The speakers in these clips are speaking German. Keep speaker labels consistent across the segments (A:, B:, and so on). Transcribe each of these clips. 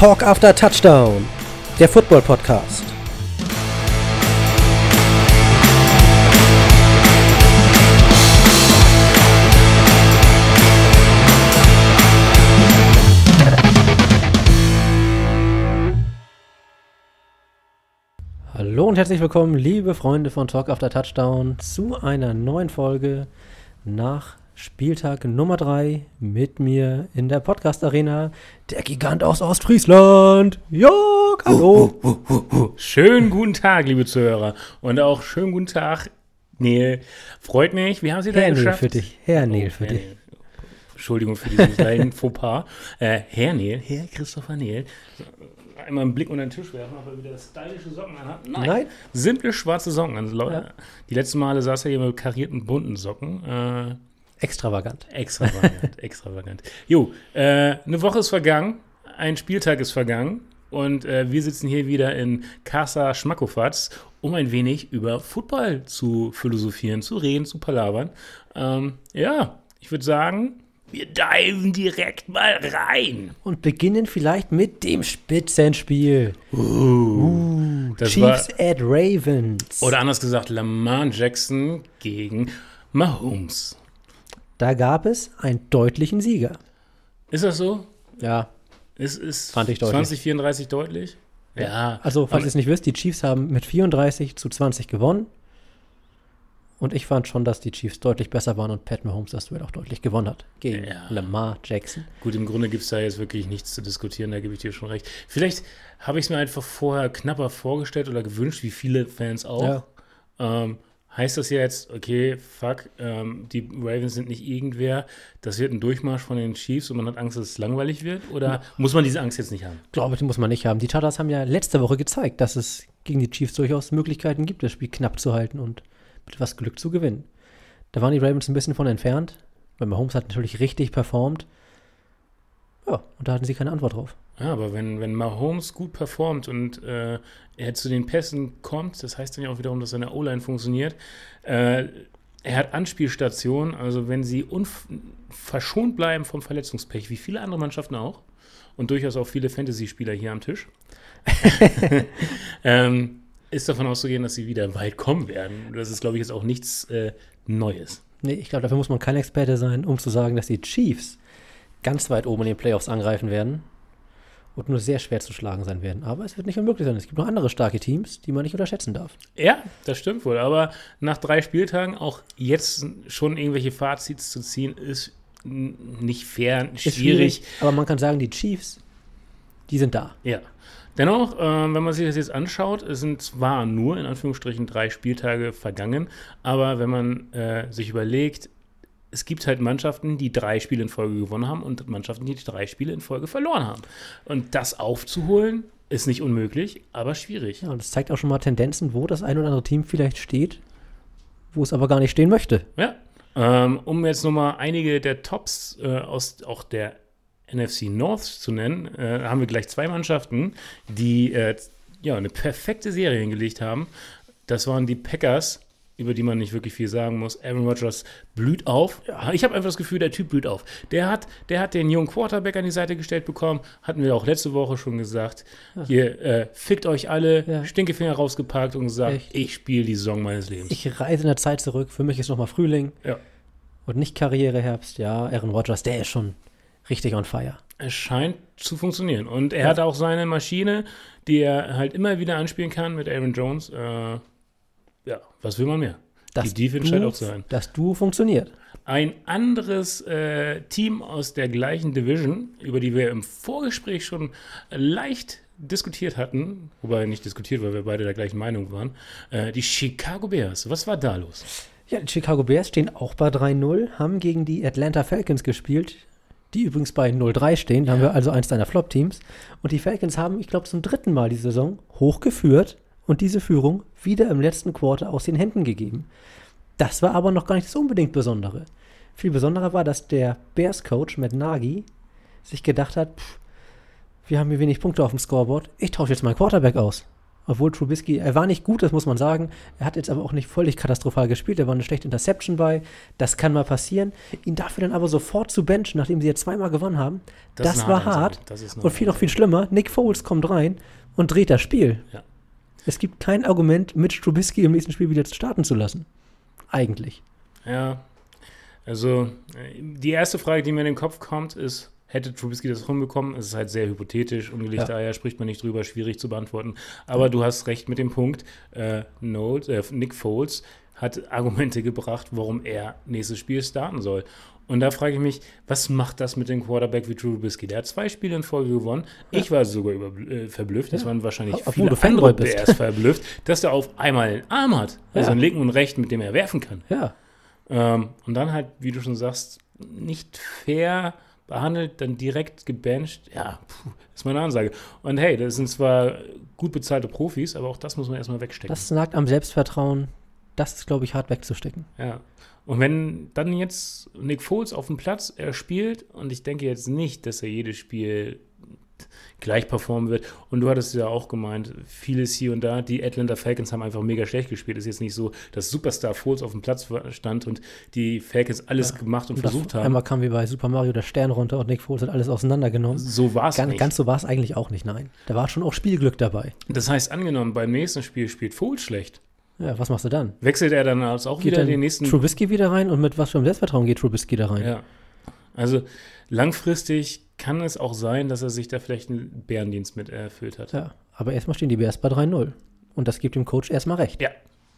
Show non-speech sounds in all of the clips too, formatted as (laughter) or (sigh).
A: Talk After Touchdown, der Football Podcast. Hallo und herzlich willkommen, liebe Freunde von Talk After Touchdown, zu einer neuen Folge nach Spieltag Nummer 3 mit mir in der Podcast Arena, der Gigant aus Ostfriesland, Jörg, hallo.
B: Uh, uh, uh, schönen guten Tag, liebe Zuhörer. Und auch schönen guten Tag, Neil. Freut mich. Wie haben Sie das
A: Herr
B: geschafft?
A: Neil für dich, Herr
B: Oh,
A: Neil für
B: Herr
A: dich.
B: Neil. Entschuldigung für diesen kleinen (laughs) Fauxpas. Äh, Herr Neil, Herr Christopher Neil. Einmal einen Blick unter den Tisch werfen, ob er wieder stylische Socken anhat. Nein.
A: Nein.
B: Simple schwarze Socken. Also, Leute,
A: Ja.
B: Die letzten Male saß er hier mit karierten bunten Socken. Äh,
A: Extravagant.
B: Extravagant, (laughs) extravagant. Jo, äh, eine Woche ist vergangen, ein Spieltag ist vergangen und äh, wir sitzen hier wieder in Casa Schmackofatz, um ein wenig über Football zu philosophieren, zu reden, zu palavern. Ähm, ja, ich würde sagen, wir diven direkt mal rein.
A: Und beginnen vielleicht mit dem Spitzenspiel. Uh,
B: das
A: Chiefs at Ravens.
B: Oder anders gesagt, Lamar Jackson gegen Mahomes.
A: Da gab es einen deutlichen Sieger.
B: Ist das so?
A: Ja,
B: Ist, ist
A: Fand ich deutlich.
B: 2034 deutlich? Ja.
A: also falls ihr es nicht wisst, die Chiefs haben mit 34 zu 20 gewonnen. Und ich fand schon, dass die Chiefs deutlich besser waren und Pat Mahomes das Duell auch deutlich gewonnen hat gegen
B: Ja.
A: Lamar Jackson.
B: Gut, im Grunde gibt es da jetzt wirklich nichts zu diskutieren, da gebe ich dir schon recht. Vielleicht habe ich es mir einfach vorher knapper vorgestellt oder gewünscht, wie viele Fans auch.
A: Ja.
B: Ähm, heißt das jetzt, okay, fuck, ähm, die Ravens sind nicht irgendwer, das wird ein Durchmarsch von den Chiefs und man hat Angst, dass es langweilig wird? Oder muss man diese Angst jetzt nicht haben?
A: Glaube, die muss man nicht haben. Die Chargers haben ja letzte Woche gezeigt, dass es gegen die Chiefs durchaus Möglichkeiten gibt, das Spiel knapp zu halten und mit etwas Glück zu gewinnen. Da waren die Ravens ein bisschen von entfernt, weil Mahomes hat natürlich richtig performt. Ja, und da hatten sie keine Antwort drauf.
B: Ja, aber wenn, wenn Mahomes gut performt und äh, er zu den Pässen kommt, das heißt dann ja auch wiederum, dass seine O-Line funktioniert. Äh, er hat Anspielstationen, also wenn sie verschont bleiben vom Verletzungspech, wie viele andere Mannschaften auch, und durchaus auch viele Fantasy-Spieler hier am Tisch, (laughs) ähm, ist davon auszugehen, dass sie wieder weit kommen werden. Das ist, glaube ich, jetzt auch nichts äh, Neues.
A: Nee, ich glaube, dafür muss man kein Experte sein, um zu sagen, dass die Chiefs ganz weit oben in den Playoffs angreifen werden und nur sehr schwer zu schlagen sein werden. Aber es wird nicht unmöglich sein. Es gibt noch andere starke Teams, die man nicht unterschätzen darf.
B: Ja, das stimmt wohl. Aber nach drei Spieltagen auch jetzt schon irgendwelche Fazits zu ziehen, ist nicht fair,
A: Ist
B: schwierig.
A: Aber man kann sagen, die Chiefs, die sind da.
B: Ja. Dennoch, ähm, wenn man sich das jetzt anschaut, es sind zwar nur in Anführungsstrichen drei Spieltage vergangen, aber wenn man äh, sich überlegt, es gibt halt Mannschaften, die drei Spiele in Folge gewonnen haben und Mannschaften, die drei Spiele in Folge verloren haben. Und das aufzuholen, ist nicht unmöglich, aber schwierig.
A: Ja, und es zeigt auch schon mal Tendenzen, wo das ein oder andere Team vielleicht steht, wo es aber gar nicht stehen möchte.
B: Ja. Ähm, um jetzt nochmal einige der Tops äh, aus auch der NFC North zu nennen, äh, haben wir gleich zwei Mannschaften, die äh, ja, eine perfekte Serie hingelegt haben. Das waren die Packers, über die man nicht wirklich viel sagen muss. Aaron Rodgers blüht auf. Ich habe einfach das Gefühl, der Typ blüht auf. Der hat, der hat den jungen Quarterback an die Seite gestellt bekommen. Hatten wir auch letzte Woche schon gesagt. Hier, äh, fickt euch alle,
A: Ja.
B: Stinkefinger rausgepackt und gesagt,
A: Echt?
B: ich spiele die Saison meines Lebens.
A: Ich reise in der Zeit zurück. Für mich ist nochmal Frühling
B: ja.
A: und nicht Karriereherbst. Ja, Aaron Rodgers, der ist schon richtig on fire.
B: Es scheint zu funktionieren. Und er hat auch seine Maschine, die er halt immer wieder anspielen kann mit Aaron Jones. Äh, ja, was will man mehr?
A: Das
B: die Defense scheint auch zu sein.
A: Das Duo funktioniert.
B: Ein anderes äh, Team aus der gleichen Division, über die wir im Vorgespräch schon leicht diskutiert hatten, wobei nicht diskutiert, weil wir beide der gleichen Meinung waren, äh, die Chicago Bears. Was war da los?
A: Ja, die Chicago Bears stehen auch bei 3-0, haben gegen die Atlanta Falcons gespielt, die übrigens bei 0-3 stehen. Da haben wir also eins deiner Flop-Teams. Und die Falcons haben, ich glaube, zum dritten Mal die Saison hochgeführt und diese Führung wieder im letzten Quarter aus den Händen gegeben. Das war aber noch gar nicht das unbedingt Besondere. Viel besonderer war, dass der Bears-Coach Matt Nagy sich gedacht hat, pff, wir haben hier wenig Punkte auf dem Scoreboard, ich tausche jetzt meinen Quarterback aus. Obwohl Trubisky, er war nicht gut, das muss man sagen. Er hat jetzt aber auch nicht völlig katastrophal gespielt. Er war eine schlechte Interception bei. Das kann mal passieren. Ihn dafür dann aber sofort zu benchen, nachdem sie jetzt zweimal gewonnen haben, das,
B: Das
A: war hart.
B: Das
A: Und viel noch viel schlimmer, Nick Foles kommt rein und dreht das Spiel.
B: Ja.
A: Es gibt kein Argument, Mitch Trubisky im nächsten Spiel wieder starten zu lassen. Eigentlich.
B: Ja, also die erste Frage, die mir in den Kopf kommt, ist, hätte Trubisky das rumbekommen? Es ist halt sehr hypothetisch, ungelegte
A: Ja.
B: Eier spricht man nicht drüber, schwierig zu beantworten. Aber du hast recht mit dem Punkt, äh, Note, äh, Nick Foles hat Argumente gebracht, warum er nächstes Spiel starten soll. Und da frage ich mich, was macht das mit dem Quarterback wie Trubisky? Der hat zwei Spiele in Folge gewonnen. Ich war sogar über, äh, verblüfft. Das
A: Ja.
B: waren wahrscheinlich
A: Obwohl
B: viele
A: du Fanboy bist.
B: Verblüfft, dass er auf einmal einen Arm hat. Also
A: Ja.
B: einen linken und rechten, mit dem er werfen kann.
A: Ja.
B: Ähm, und dann halt, wie du schon sagst, nicht fair behandelt, dann direkt gebencht. Ja, puh, ist meine Ansage. Und hey, das sind zwar gut bezahlte Profis, aber auch das muss man erstmal wegstecken.
A: Das nagt am Selbstvertrauen. Das ist, glaube ich, hart wegzustecken.
B: ja. Und wenn dann jetzt Nick Foles auf dem Platz, er spielt, und ich denke jetzt nicht, dass er jedes Spiel gleich performen wird. Und du hattest ja auch gemeint, vieles hier und da, die Atlanta Falcons haben einfach mega schlecht gespielt. Es ist jetzt nicht so, dass Superstar Foles auf dem Platz stand und die Falcons alles gemacht und,
A: Und
B: versucht haben.
A: Einmal kam wie bei Super Mario der Stern runter und Nick Foles hat alles auseinandergenommen.
B: So war es
A: Ganz,
B: nicht.
A: ganz so war es eigentlich auch nicht, nein. Da war schon auch Spielglück dabei.
B: Das heißt, angenommen, beim nächsten Spiel spielt Foles schlecht.
A: Ja, was machst du dann?
B: Wechselt er dann als auch
A: Geht
B: wieder
A: dann
B: den nächsten.
A: Trubisky wieder rein und mit was für einem Selbstvertrauen geht Trubisky da rein?
B: Ja. Also langfristig kann es auch sein, dass er sich da vielleicht einen Bärendienst mit erfüllt hat.
A: Ja, aber erstmal stehen die Bears bei 3-0. Und das gibt dem Coach erstmal recht.
B: Ja.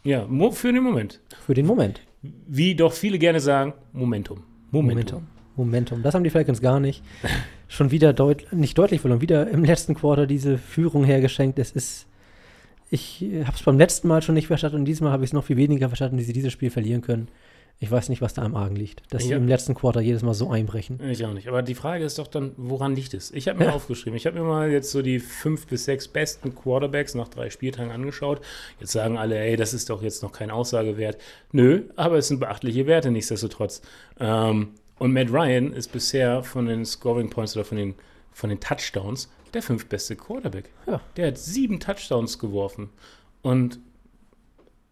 B: Ja, für den Moment.
A: Für den Moment.
B: Wie doch viele gerne sagen, Momentum.
A: Momentum. Momentum. Das haben die Falcons gar nicht. (laughs) Schon wieder deut nicht deutlich verloren. Wieder im letzten Quarter diese Führung hergeschenkt. Es ist. Ich habe es beim letzten Mal schon nicht verstanden und diesmal habe ich es noch viel weniger verstanden, wie sie dieses Spiel verlieren können. Ich weiß nicht, was da am Argen liegt. Dass sie
B: Ja.
A: im letzten Quarter jedes Mal so einbrechen.
B: Ich auch nicht. Aber die Frage ist doch dann, woran liegt es? Ich habe mir
A: Ja.
B: aufgeschrieben, ich habe mir mal jetzt so die fünf bis sechs besten Quarterbacks nach drei Spieltagen angeschaut. Jetzt sagen alle, ey, das ist doch jetzt noch kein Aussagewert. Nö, aber es sind beachtliche Werte nichtsdestotrotz. Ähm, und Matt Ryan ist bisher von den Scoring Points oder von den, von den Touchdowns der fünftbeste Quarterback.
A: Ja.
B: Der hat sieben Touchdowns geworfen. Und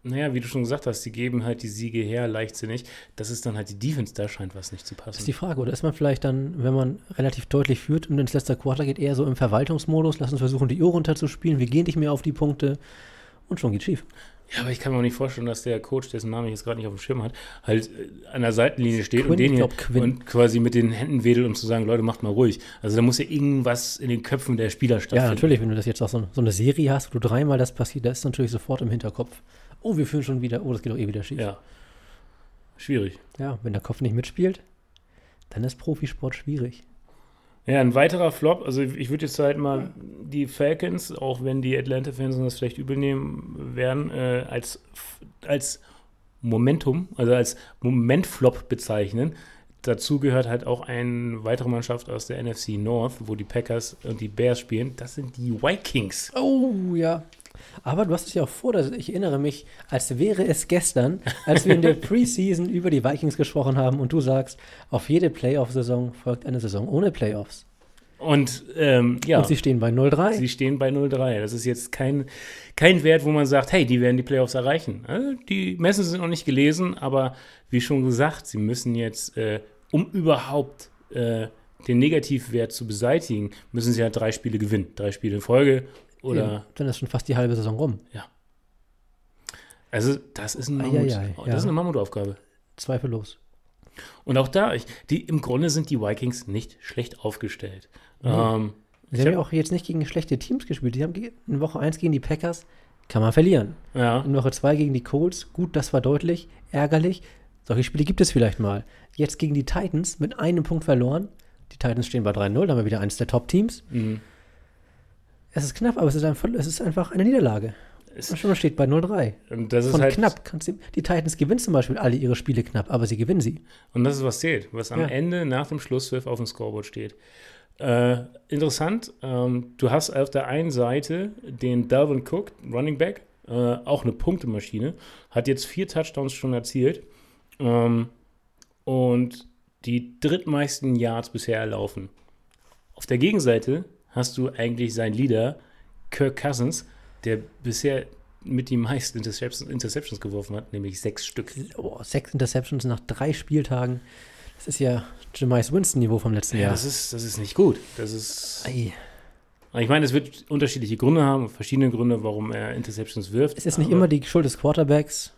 B: naja, wie du schon gesagt hast, die geben halt die Siege her, leichtsinnig. Das ist dann halt die Defense, da scheint was nicht zu
A: Das
B: passen.
A: ist die Frage. Oder ist man vielleicht dann, wenn man relativ deutlich führt und ins letzte Quarter geht, eher so im Verwaltungsmodus? Lass uns versuchen, die Uhr runterzuspielen. Wir gehen nicht mehr auf die Punkte. Und schon geht schief.
B: Ja, aber ich kann mir auch nicht vorstellen, dass der Coach, dessen Namen ich jetzt gerade nicht auf dem Schirm hat, halt äh, an der Seitenlinie steht
A: Quinn,
B: und den hier
A: glaub,
B: und quasi mit den Händen wedelt, um zu sagen, Leute, macht mal ruhig. Also da muss ja irgendwas in den Köpfen der Spieler
A: Ja,
B: stattfinden.
A: natürlich, wenn du das jetzt auch so, so eine Serie hast, wo du dreimal das passiert, das ist natürlich sofort im Hinterkopf. Oh, wir führen schon wieder. Oh, das geht doch eh wieder schief.
B: Ja. Schwierig.
A: Ja, wenn der Kopf nicht mitspielt, dann ist Profisport schwierig.
B: Ja, ein weiterer Flop, also ich würde jetzt halt mal die Falcons, auch wenn die Atlanta-Fans das vielleicht übel nehmen werden, äh, als, als Momentum, also als Momentflop bezeichnen. Dazu gehört halt auch eine weitere Mannschaft aus der NFC North, wo die Packers und die Bears spielen. Das sind die Vikings.
A: Oh, ja. Aber du hast es ja auch vor, dass ich erinnere mich, als wäre es gestern, als wir in der (laughs) Preseason über die Vikings gesprochen haben und du sagst, auf jede Playoff-Saison folgt eine Saison ohne Playoffs.
B: Und ähm, ja,
A: Und sie stehen bei 0-3.
B: sie stehen bei 0-3. Das ist jetzt kein, kein Wert, wo man sagt, hey, die werden die Playoffs erreichen. Also die Messen sind noch nicht gelesen, aber wie schon gesagt, sie müssen jetzt, äh, um überhaupt äh, den Negativwert zu beseitigen, müssen sie halt drei Spiele gewinnen. Drei Spiele in Folge oder
A: Eben, Dann ist schon fast die halbe Saison rum.
B: Also, das ist, ein Mammut,
A: Eieiei,
B: das
A: ja.
B: ist eine Mammutaufgabe.
A: Zweifellos.
B: Und auch da, ich, die, im Grunde sind die Vikings nicht schlecht aufgestellt.
A: Nee.
B: Ähm,
A: Sie haben
B: hab-
A: ja auch jetzt nicht gegen schlechte Teams gespielt. Die haben in Woche 1 gegen die Packers, kann man verlieren.
B: ja,
A: In Woche 2 gegen die Colts, gut, das war deutlich, ärgerlich. Solche Spiele gibt es vielleicht mal. Jetzt gegen die Titans mit einem Punkt verloren. Die Titans stehen bei 3-0, da haben wir wieder eines der Top-Teams.
B: mh.
A: Es ist knapp, aber es ist, ein, es ist einfach eine Niederlage.
B: Es-
A: schon steht bei 0-3.
B: und das ist
A: Von
B: halt,
A: knapp. Kannst du, die Titans gewinnen zum Beispiel alle ihre Spiele knapp, aber sie gewinnen sie.
B: Und das ist, was zählt, was am
A: Ja.
B: Ende nach dem Schlusspfiff auf dem Scoreboard steht. Äh, interessant, ähm, du hast auf der einen Seite den Dalvin Cook, Running Back, äh, auch eine Punktemaschine, hat jetzt vier Touchdowns schon erzielt ähm, und die drittmeisten Yards bisher erlaufen. Auf der Gegenseite hast du eigentlich seinen Leader, Kirk Cousins, der bisher mit die meisten Interceptions, Interceptions geworfen hat, nämlich sechs Stück.
A: Oh, sechs Interceptions nach drei Spieltagen. Das ist ja Jamais Winston-Niveau vom letzten
B: Ja,
A: Jahr.
B: das ist, das ist nicht gut. Das ist.
A: Ei.
B: Ich meine, es wird unterschiedliche Gründe haben, verschiedene Gründe, warum er Interceptions wirft.
A: Es ist nicht immer die Schuld des Quarterbacks.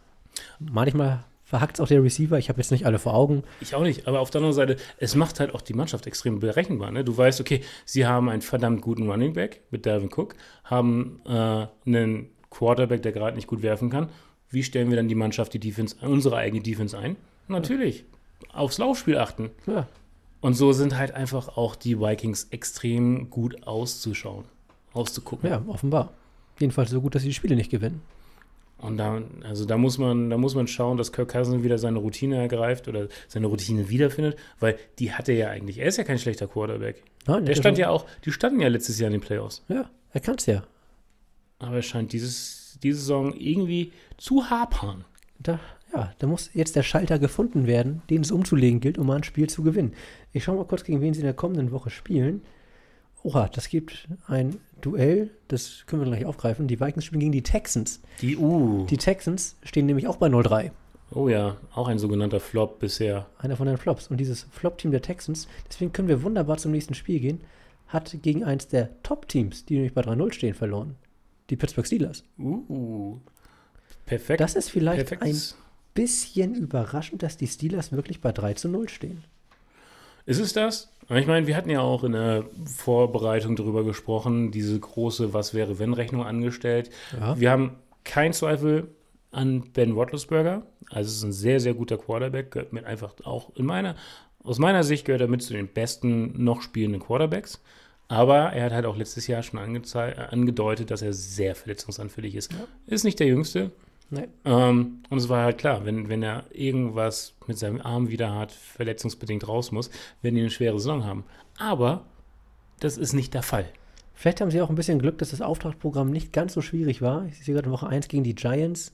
A: Manchmal verhackt es auch der Receiver. Ich habe jetzt nicht alle vor Augen.
B: Ich auch nicht, aber auf der anderen Seite, es macht halt auch die Mannschaft extrem berechenbar. Ne? Du weißt, okay, sie haben einen verdammt guten Running Back mit Dalvin Cook, haben äh, einen Quarterback, der gerade nicht gut werfen kann. Wie stellen wir dann die Mannschaft, die Defense, unsere eigene Defense ein? Natürlich, aufs Laufspiel achten.
A: Ja,
B: Und so sind halt einfach auch die Vikings extrem gut auszuschauen, auszugucken.
A: ja offenbar. Jedenfalls so gut, dass sie die Spiele nicht gewinnen.
B: Und da, also da muss man, da muss man schauen, dass Kirk Cousins wieder seine Routine ergreift oder seine Routine wiederfindet, weil die hat er ja eigentlich. Er ist ja kein schlechter Quarterback.
A: Nein,
B: Der stand ja auch, die standen ja letztes Jahr in den Playoffs.
A: Ja, er kann es ja.
B: Aber er scheint dieses, diese Saison irgendwie zu hapern.
A: Da, ja, da muss jetzt der Schalter gefunden werden, den es umzulegen gilt, um mal ein Spiel zu gewinnen. Ich schaue mal kurz, gegen wen sie in der kommenden Woche spielen. Oha, das gibt ein Duell, das können wir gleich aufgreifen. Die Vikings spielen gegen die Texans.
B: Die U.
A: Die Texans stehen nämlich auch bei 0-3.
B: oh ja, auch ein sogenannter Flop bisher.
A: Einer von den Flops. Und dieses Flop-Team der Texans, deswegen können wir wunderbar zum nächsten Spiel gehen, hat gegen eins der Top-Teams, die nämlich bei 3-0 stehen, verloren. Die Pittsburgh Steelers.
B: Uh. Perfekt.
A: Das ist vielleicht ein
B: Perfektes.
A: bisschen überraschend, dass die Steelers wirklich bei 3 zu 0 stehen.
B: Ist es das? Ich meine, wir hatten ja auch in der Vorbereitung darüber gesprochen, diese große Was wäre wenn Rechnung angestellt.
A: Ja.
B: Wir haben keinen Zweifel an Ben Roethlisberger. Also es ist ein sehr, sehr guter Quarterback, gehört mit einfach auch in meiner, aus meiner Sicht gehört er mit zu den besten noch spielenden Quarterbacks. Aber er hat halt auch letztes Jahr schon angedeutet, dass er sehr verletzungsanfällig ist. Ist nicht der Jüngste,
A: Nee.
B: ähm, und es war halt klar, wenn, wenn er irgendwas mit seinem Arm wieder hat, verletzungsbedingt raus muss, werden die eine schwere Saison haben. Aber das ist nicht der Fall.
A: Vielleicht haben sie auch ein bisschen Glück, dass das Auftragsprogramm nicht ganz so schwierig war. Ich sehe gerade in Woche 1 gegen die Giants.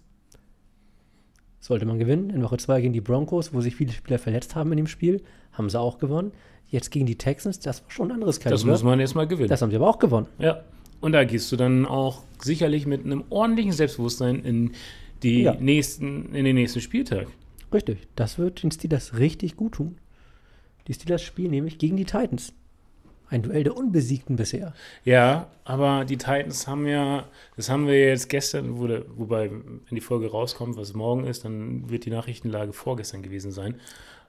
A: Sollte man gewinnen. In Woche 2 gegen die Broncos, wo sich viele Spieler verletzt haben in dem Spiel, haben sie auch gewonnen. Jetzt gegen die Texans, das war schon ein anderes Kaliber.
B: Das muss man erstmal gewinnen.
A: Das haben sie aber auch gewonnen.
B: ja. Und da gehst du dann auch sicherlich mit einem ordentlichen Selbstbewusstsein in, die
A: Ja.
B: nächsten, in den nächsten Spieltag.
A: Richtig. Das wird den Steelers richtig gut tun. Die Steelers spielen nämlich gegen die Titans. Ein Duell der Unbesiegten bisher.
B: Ja, aber die Titans haben ja, das haben wir jetzt gestern, wurde, wobei, wenn die Folge rauskommt, was morgen ist, dann wird die Nachrichtenlage vorgestern gewesen sein,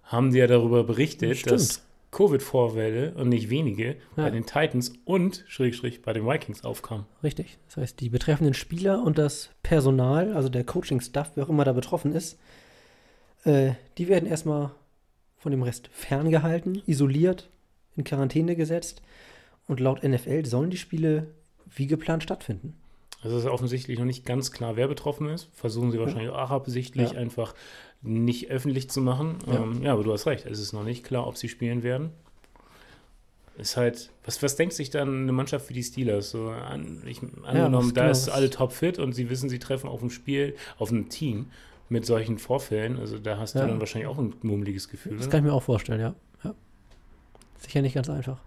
B: haben die ja darüber berichtet,
A: Stimmt.
B: dass Covid-Vorwelle und nicht wenige bei
A: Ja.
B: den Titans und Schrägstrich bei den Vikings aufkamen.
A: Richtig. Das heißt, die betreffenden Spieler und das Personal, also der Coaching-Staff, wer auch immer da betroffen ist, äh, die werden erstmal von dem Rest ferngehalten, isoliert, in Quarantäne gesetzt. Und laut NFL sollen die Spiele wie geplant stattfinden.
B: Also es ist offensichtlich noch nicht ganz klar, wer betroffen ist. Versuchen sie wahrscheinlich auch absichtlich
A: Ja.
B: einfach nicht öffentlich zu machen.
A: Ja.
B: Ja. Ähm, ja, aber du hast recht, es ist noch nicht klar, ob sie spielen werden. Ist halt, was, was denkt sich dann eine Mannschaft wie die Steelers? So an, ich, angenommen,
A: was
B: da
A: genau,
B: ist alle topfit und sie wissen, sie treffen auf ein Spiel, auf ein Team mit solchen Vorfällen. Also da hast
A: Ja.
B: du dann wahrscheinlich auch ein mummeliges Gefühl.
A: Das
B: ne?
A: kann ich mir auch vorstellen, ja. ja. Sicher nicht ganz einfach.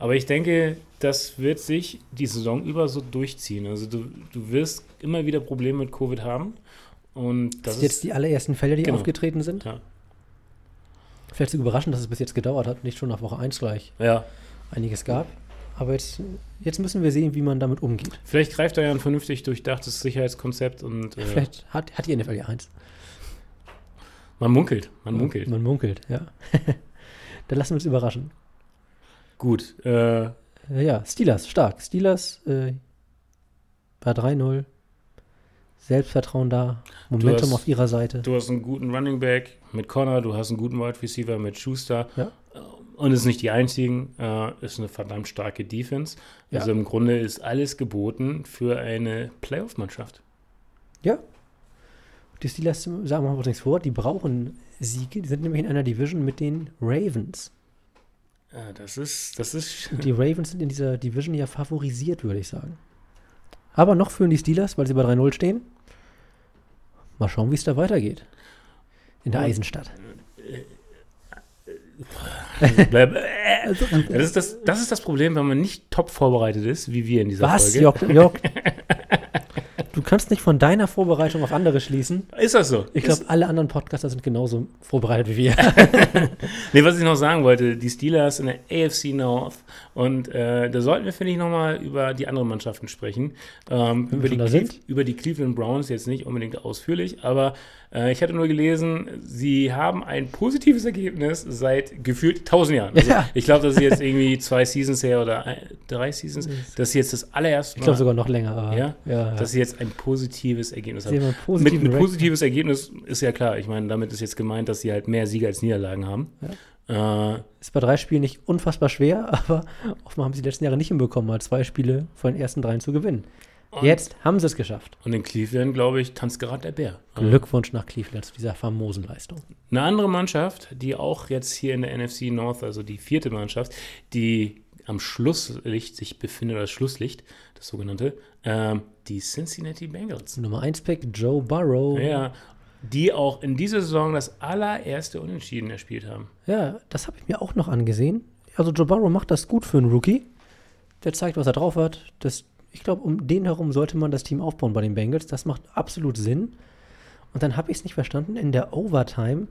B: Aber ich denke, das wird sich die Saison über so durchziehen. Also du, du wirst immer wieder Probleme mit Covid haben. Und
A: Das
B: das
A: sind jetzt die allerersten Fälle, die
B: Genau.
A: aufgetreten sind.
B: Ja.
A: Vielleicht überraschend, dass es bis jetzt gedauert hat, nicht schon nach Woche 1 gleich
B: Ja,
A: einiges gab. Aber jetzt, jetzt müssen wir sehen, wie man damit umgeht.
B: vielleicht greift er ja ein vernünftig durchdachtes Sicherheitskonzept und äh,
A: Vielleicht hat, hat die NFL ja eins.
B: man munkelt, man munkelt.
A: Man munkelt, ja. (laughs) Dann lassen wir uns überraschen.
B: Gut, äh,
A: Äh, Ja, Steelers, stark. Steelers äh, bei 3-0. Selbstvertrauen da. Momentum
B: hast-
A: auf ihrer Seite.
B: du hast einen guten Running Back mit Connor, du hast einen guten Wide Receiver mit Schuster.
A: Ja.
B: Und es ist nicht die einzigen, äh, ist eine verdammt starke Defense.
A: Ja.
B: Also im Grunde ist alles geboten für eine Playoff-Mannschaft.
A: Ja. Die Steelers, sagen wir mal nichts vor, die brauchen Siege. Die sind nämlich in einer Division mit den Ravens.
B: Ja, das ist, das ist,
A: Die Ravens sind in dieser Division ja favorisiert, würde ich sagen. Aber noch führen die Steelers, weil sie bei 3-0 stehen. Mal schauen, wie es da weitergeht. In der Eisenstadt.
B: Bleib, (laughs) das, ist das, das ist das Problem, wenn man nicht top vorbereitet ist, wie wir in dieser
A: Was?
B: Folge.
A: Jörg, Jörg, (laughs) kannst nicht von deiner Vorbereitung auf andere schließen.
B: Ist das so?
A: Ich glaube, alle anderen Podcaster sind genauso vorbereitet wie wir. (laughs)
B: nee, was ich noch sagen wollte, die Steelers in der AFC North und äh, da sollten wir, finde ich, nochmal über die anderen Mannschaften sprechen. Ähm, über, die über die Cleveland Browns jetzt nicht unbedingt ausführlich, aber äh, ich hatte nur gelesen, sie haben ein positives Ergebnis seit gefühlt tausend Jahren. Also ja. Ich glaube, das ist jetzt irgendwie zwei Seasons her oder ein, drei Seasons. Das ist jetzt das allererste
A: Mal. Ich glaube sogar noch länger.
B: Ja? Ja, ja, dass sie jetzt ein positives Ergebnis haben. Mit einem positives Ergebnis ist ja klar. Ich meine, damit ist jetzt gemeint, dass sie halt mehr Siege als Niederlagen haben.
A: Äh, ist bei drei Spielen nicht unfassbar schwer, (laughs) aber offenbar haben sie die letzten Jahre nicht hinbekommen, mal zwei Spiele von den ersten dreien zu gewinnen. Und Jetzt haben sie es geschafft.
B: Und in Cleveland, glaube ich, tanzt gerade der Bär.
A: Glückwunsch nach Cleveland zu dieser famosen Leistung.
B: Eine andere Mannschaft, die auch jetzt hier in der NFC North, also die vierte Mannschaft, die am Schlusslicht sich befindet, das Schlusslicht, das sogenannte, ähm, die Cincinnati Bengals.
A: Nummer 1 Pick, Joe Burrow.
B: Ja, die auch in dieser Saison das allererste Unentschieden erspielt haben.
A: Ja, das habe ich mir auch noch angesehen. Also Joe Burrow macht das gut für einen Rookie. Der zeigt, was er drauf hat. Das ich glaube, um den herum sollte man das Team aufbauen bei den Bengals. Das macht absolut Sinn. Und dann habe ich es nicht verstanden. In der Overtime,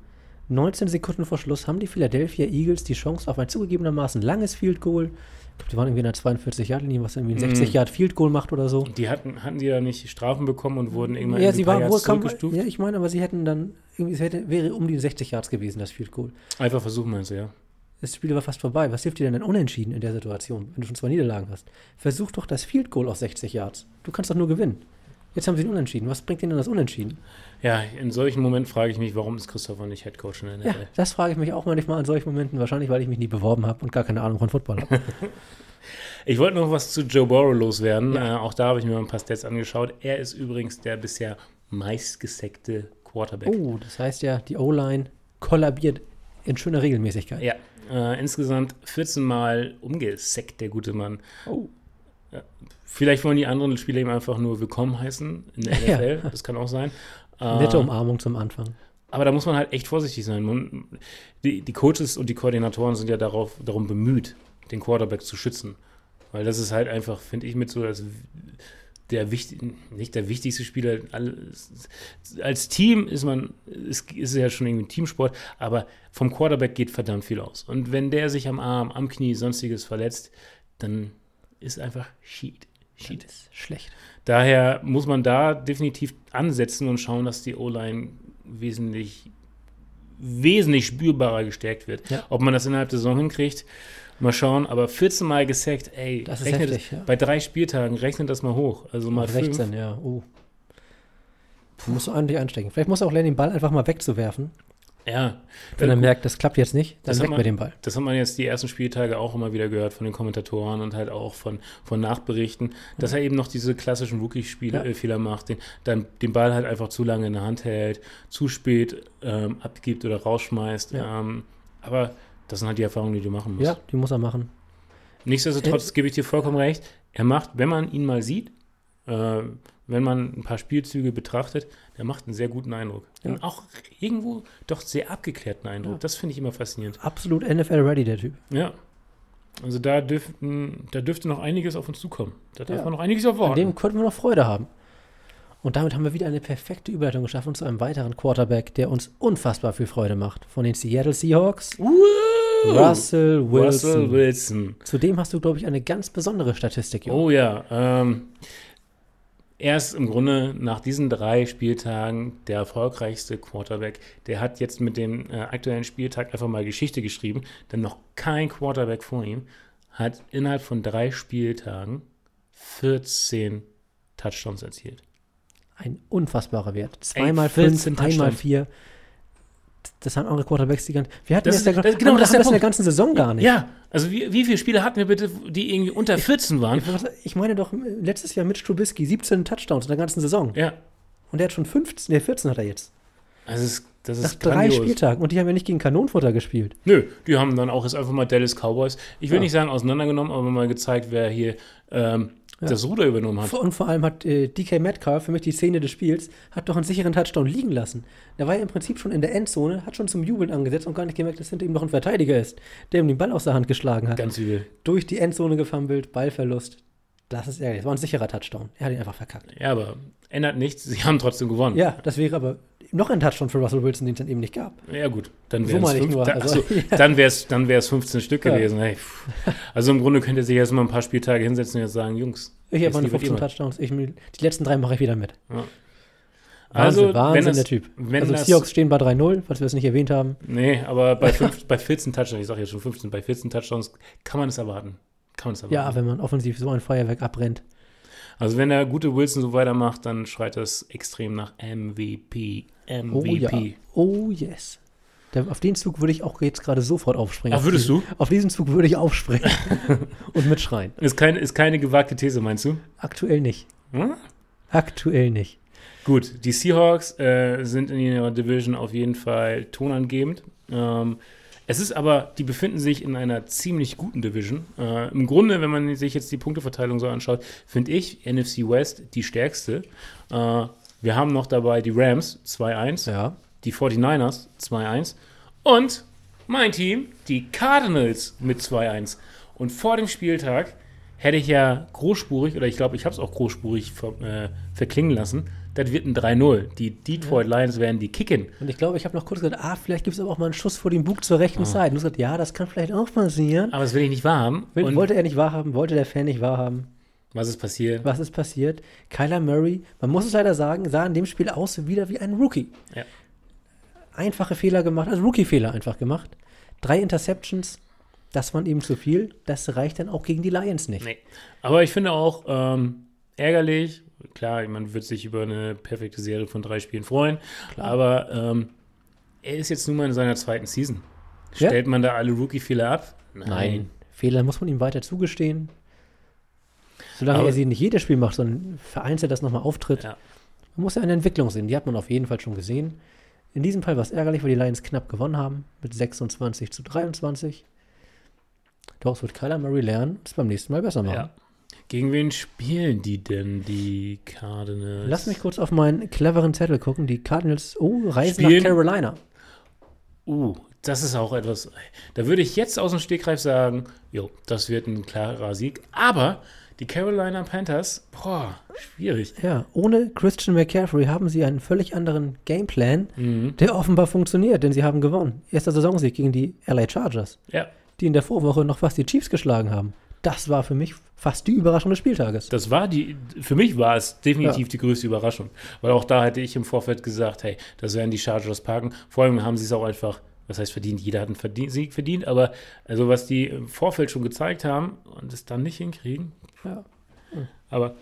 A: 19 Sekunden vor Schluss, haben die Philadelphia Eagles die Chance auf ein zugegebenermaßen langes Field Goal. Ich glaube, die waren irgendwie in der 42 Yard linie was irgendwie ein 60 mhm. Yard Field Goal macht oder so.
B: Die hatten, hatten die ja nicht Strafen bekommen und wurden irgendwann
A: ja, sie waren wohl kaum, Ja, ich meine, aber sie hätten dann irgendwie, es hätte, wäre um die 60 Yards gewesen, das Field Goal.
B: Einfach versuchen, meinst du, ja?
A: Das Spiel war fast vorbei. Was hilft dir denn dann unentschieden in der Situation, wenn du schon zwei Niederlagen hast? Versuch doch das Field Goal aus 60 Yards. Du kannst doch nur gewinnen. Jetzt haben sie ihn unentschieden. Was bringt ihnen denn das Unentschieden?
B: Ja, in solchen Momenten frage ich mich, warum ist Christopher nicht Headcoach in der NFL? Ja,
A: das frage ich mich auch manchmal in solchen Momenten. Wahrscheinlich, weil ich mich nie beworben habe und gar keine Ahnung von Football habe. (laughs)
B: ich wollte noch was zu Joe Burrow loswerden. Ja. Äh, auch da habe ich mir mal ein paar Stats angeschaut. Er ist übrigens der bisher meistgesackte Quarterback.
A: Oh, das heißt ja, die O-Line kollabiert in schöner Regelmäßigkeit.
B: Ja, äh, insgesamt 14 Mal umgesackt, der gute Mann.
A: Oh.
B: Ja, vielleicht wollen die anderen Spieler ihm einfach nur willkommen heißen in der (laughs) NFL. Ja. Das kann auch sein.
A: Nette äh, Umarmung zum Anfang.
B: Aber da muss man halt echt vorsichtig sein. Man, die, die, Coaches und die Koordinatoren sind ja darauf, darum bemüht, den Quarterback zu schützen. Weil das ist halt einfach, finde ich, mit so als der wichtig, nicht der wichtigste Spieler. Als Team ist man, ist, ist ja schon irgendwie ein Teamsport, aber vom Quarterback geht verdammt viel aus. Und wenn der sich am Arm, am Knie, sonstiges verletzt, dann ist einfach Sheet.
A: Sheet. ist schlecht.
B: Daher muss man da definitiv ansetzen und schauen, dass die O-Line wesentlich, wesentlich spürbarer gestärkt wird. Ja. Ob man das innerhalb der Saison hinkriegt, Mal schauen, aber 14 Mal gesackt, ey,
A: das ist heftig,
B: das, ja. bei drei Spieltagen, rechnet das mal hoch. Also mal
A: 16, fünf. ja. Oh. Du musst du ordentlich anstecken. Vielleicht muss er auch lernen, den Ball einfach mal wegzuwerfen.
B: Ja.
A: Wenn er merkt, das klappt jetzt nicht, dann weg
B: man,
A: mit dem Ball.
B: Das hat man jetzt die ersten Spieltage auch immer wieder gehört von den Kommentatoren und halt auch von, von Nachberichten, dass er eben noch diese klassischen Rookie-Fehler ja. Äh, macht, den, dann den Ball halt einfach zu lange in der Hand hält, zu spät ähm, abgibt oder rausschmeißt. Ja. Ähm, aber das sind halt die Erfahrungen, die du machen musst.
A: Ja, die muss er machen.
B: Nichtsdestotrotz äh, gebe ich dir vollkommen recht. Er macht, wenn man ihn mal sieht, äh, wenn man ein paar Spielzüge betrachtet, der macht einen sehr guten Eindruck. Ja. Und auch irgendwo doch sehr abgeklärten Eindruck. Ja. Das finde ich immer faszinierend.
A: Absolut NFL-ready, der Typ.
B: Ja. Also da, dürften, da dürfte noch einiges auf uns zukommen. Da darf ja. man noch einiges erwarten. An
A: dem könnten wir noch Freude haben. Und damit haben wir wieder eine perfekte Überleitung geschaffen zu einem weiteren Quarterback, der uns unfassbar viel Freude macht. Von den Seattle Seahawks.
B: Uh!
A: Russell Wilson.
B: Russell Wilson.
A: Zudem hast du, glaube ich, eine ganz besondere Statistik.
B: Jo. Oh ja. Ähm, er ist im Grunde nach diesen drei Spieltagen der erfolgreichste Quarterback. Der hat jetzt mit dem äh, aktuellen Spieltag einfach mal Geschichte geschrieben, denn noch kein Quarterback vor ihm hat innerhalb von drei Spieltagen 14 Touchdowns erzielt.
A: Ein unfassbarer Wert. Zweimal fünf, einmal vier das haben andere Quarterbacks die ganze Wir hatten das, das, das, genau, das, das in der ganzen Saison gar nicht.
B: Ja, also wie, wie viele Spiele hatten wir bitte, die irgendwie unter 14 waren?
A: Ich, meine doch letztes Jahr mit Trubisky 17 Touchdowns in der ganzen Saison.
B: Ja.
A: Und der hat schon 15, nee, 14 hat er jetzt.
B: Also das ist, das ist
A: Nach drei grandios. Spieltagen. Und die haben ja nicht gegen Kanonenfutter gespielt.
B: Nö, die haben dann auch jetzt einfach mal Dallas Cowboys. Ich will ja. nicht sagen auseinandergenommen, aber mal gezeigt, wer hier ähm, ja. das Ruder übernommen hat.
A: Und vor allem hat äh, DK Metcalf, für mich die Szene des Spiels, hat doch einen sicheren Touchdown liegen lassen. Der war ja im Prinzip schon in der Endzone, hat schon zum Jubeln angesetzt und gar nicht gemerkt, dass hinter ihm noch ein Verteidiger ist, der ihm den Ball aus der Hand geschlagen hat.
B: Ganz übel.
A: Durch die Endzone gefummelt, Ballverlust. Das ist ärgerlich. Das war ein sicherer Touchdown. Er hat ihn einfach verkackt.
B: Ja, aber ändert nichts, sie haben trotzdem gewonnen.
A: Ja, das wäre aber noch ein Touchdown für Russell Wilson, den es dann eben nicht gab.
B: Ja, gut, dann
A: So
B: wären
A: meine
B: es
A: nur,
B: dann,
A: also, ja. (laughs)
B: dann wär's, dann wär's 15 Stück
A: Ja.
B: gewesen. Hey, also im Grunde könnt ihr sich jetzt mal ein paar Spieltage hinsetzen und jetzt sagen, Jungs,
A: Ich habe meine
B: liefert ihr
A: 15
B: mal.
A: Touchdowns. Ich, die letzten drei mache ich wieder mit.
B: Also,
A: Wahnsinn,
B: wenn das,
A: der Typ. Also
B: das,
A: Seahawks stehen bei 3-0, falls wir es nicht erwähnt haben.
B: Nee, aber bei, (laughs) fünf, bei 14 Touchdowns, ich sage jetzt schon 15, bei 14 Touchdowns kann man es erwarten. Kann man es erwarten.
A: Ja, wenn man offensiv so ein Feuerwerk abbrennt.
B: Also wenn der gute Wilson so weitermacht, dann schreit das extrem nach MVP.
A: Oh ja.
B: MVP.
A: Oh yes. Der, auf den Zug würde ich auch jetzt gerade sofort aufspringen.
B: Ach,
A: Auf
B: würdest
A: diesen-
B: du?
A: Auf diesen Zug würde ich aufspringen (laughs) und mitschreien.
B: Ist keine, ist keine gewagte These, meinst du?
A: Aktuell nicht.
B: Hm?
A: Aktuell nicht.
B: Gut, die Seahawks äh, sind in ihrer Division auf jeden Fall tonangebend. Ähm, es ist aber, die befinden sich in einer ziemlich guten Division. Äh, Im Grunde, wenn man sich jetzt die Punkteverteilung so anschaut, finde ich NFC West die stärkste. Äh, wir haben noch dabei die Rams 2-1,
A: Ja.
B: die 49ers 2-1 und mein Team, die Cardinals mit 2-1. Und vor dem Spieltag hätte ich ja großspurig, oder ich glaube, ich habe es auch großspurig ver, äh, verklingen lassen, das wird ein 3-0. Die Detroit Lions werden die kicken.
A: Und ich glaube, ich habe noch kurz gesagt, ah, vielleicht gibt es aber auch mal einen Schuss vor dem Bug zur rechten Seite. Und du hast gesagt, ja, das kann vielleicht auch passieren.
B: Aber das will ich nicht wahrhaben.
A: Will,
B: Und
A: wollte er nicht wahrhaben, wollte der Fan nicht wahrhaben.
B: Was ist passiert?
A: Was ist passiert? Kyler Murray, man muss es leider sagen, sah in dem Spiel aus wieder wie ein Rookie.
B: Ja.
A: Einfache Fehler gemacht, also Rookie-Fehler einfach gemacht. Drei Interceptions, das waren eben zu viel. Das reicht dann auch gegen die Lions nicht.
B: Nee. Aber ich finde auch ähm, ärgerlich, klar, man wird sich über eine perfekte Serie von drei Spielen freuen, aber ähm, er ist jetzt nun mal in seiner zweiten Season.
A: Ja.
B: Stellt man da alle Rookie-Fehler ab?
A: Fehler muss man ihm weiter zugestehen. Solange
B: Aber-
A: er sie nicht jedes Spiel macht, sondern vereinzelt das nochmal auftritt.
B: Ja.
A: Man muss ja eine Entwicklung sehen. Die hat man auf jeden Fall schon gesehen. In diesem Fall war es ärgerlich, weil die Lions knapp gewonnen haben mit 26 zu 23. Daraus wird Kyler Murray lernen, es beim nächsten Mal besser machen.
B: Ja. Gegen wen spielen die denn, die Cardinals?
A: Lass mich kurz auf meinen cleveren Zettel gucken. Die Cardinals, oh, reisen
B: Spielen-
A: nach Carolina.
B: Uh, das ist auch etwas. Da würde ich jetzt aus dem Stegreif sagen, jo, das wird ein klarer Sieg. Aber die Carolina Panthers, boah, schwierig.
A: Ja, ohne Christian McCaffrey haben sie einen völlig anderen Gameplan,
B: Mhm.
A: der offenbar funktioniert, denn sie haben gewonnen. Erster Saisonsieg gegen die LA Chargers,
B: Ja,
A: die in der Vorwoche noch fast die Chiefs geschlagen haben. Das war für mich fast die Überraschung des Spieltages.
B: das war die, für mich war es definitiv die größte Überraschung. Weil auch da hätte ich im Vorfeld gesagt, hey, das werden die Chargers parken. Vor allem haben sie es auch einfach, was heißt verdient, jeder hat einen Verdien Sieg verdient, aber also was die im Vorfeld schon gezeigt haben und es dann nicht hinkriegen.
A: Ja.
B: Aber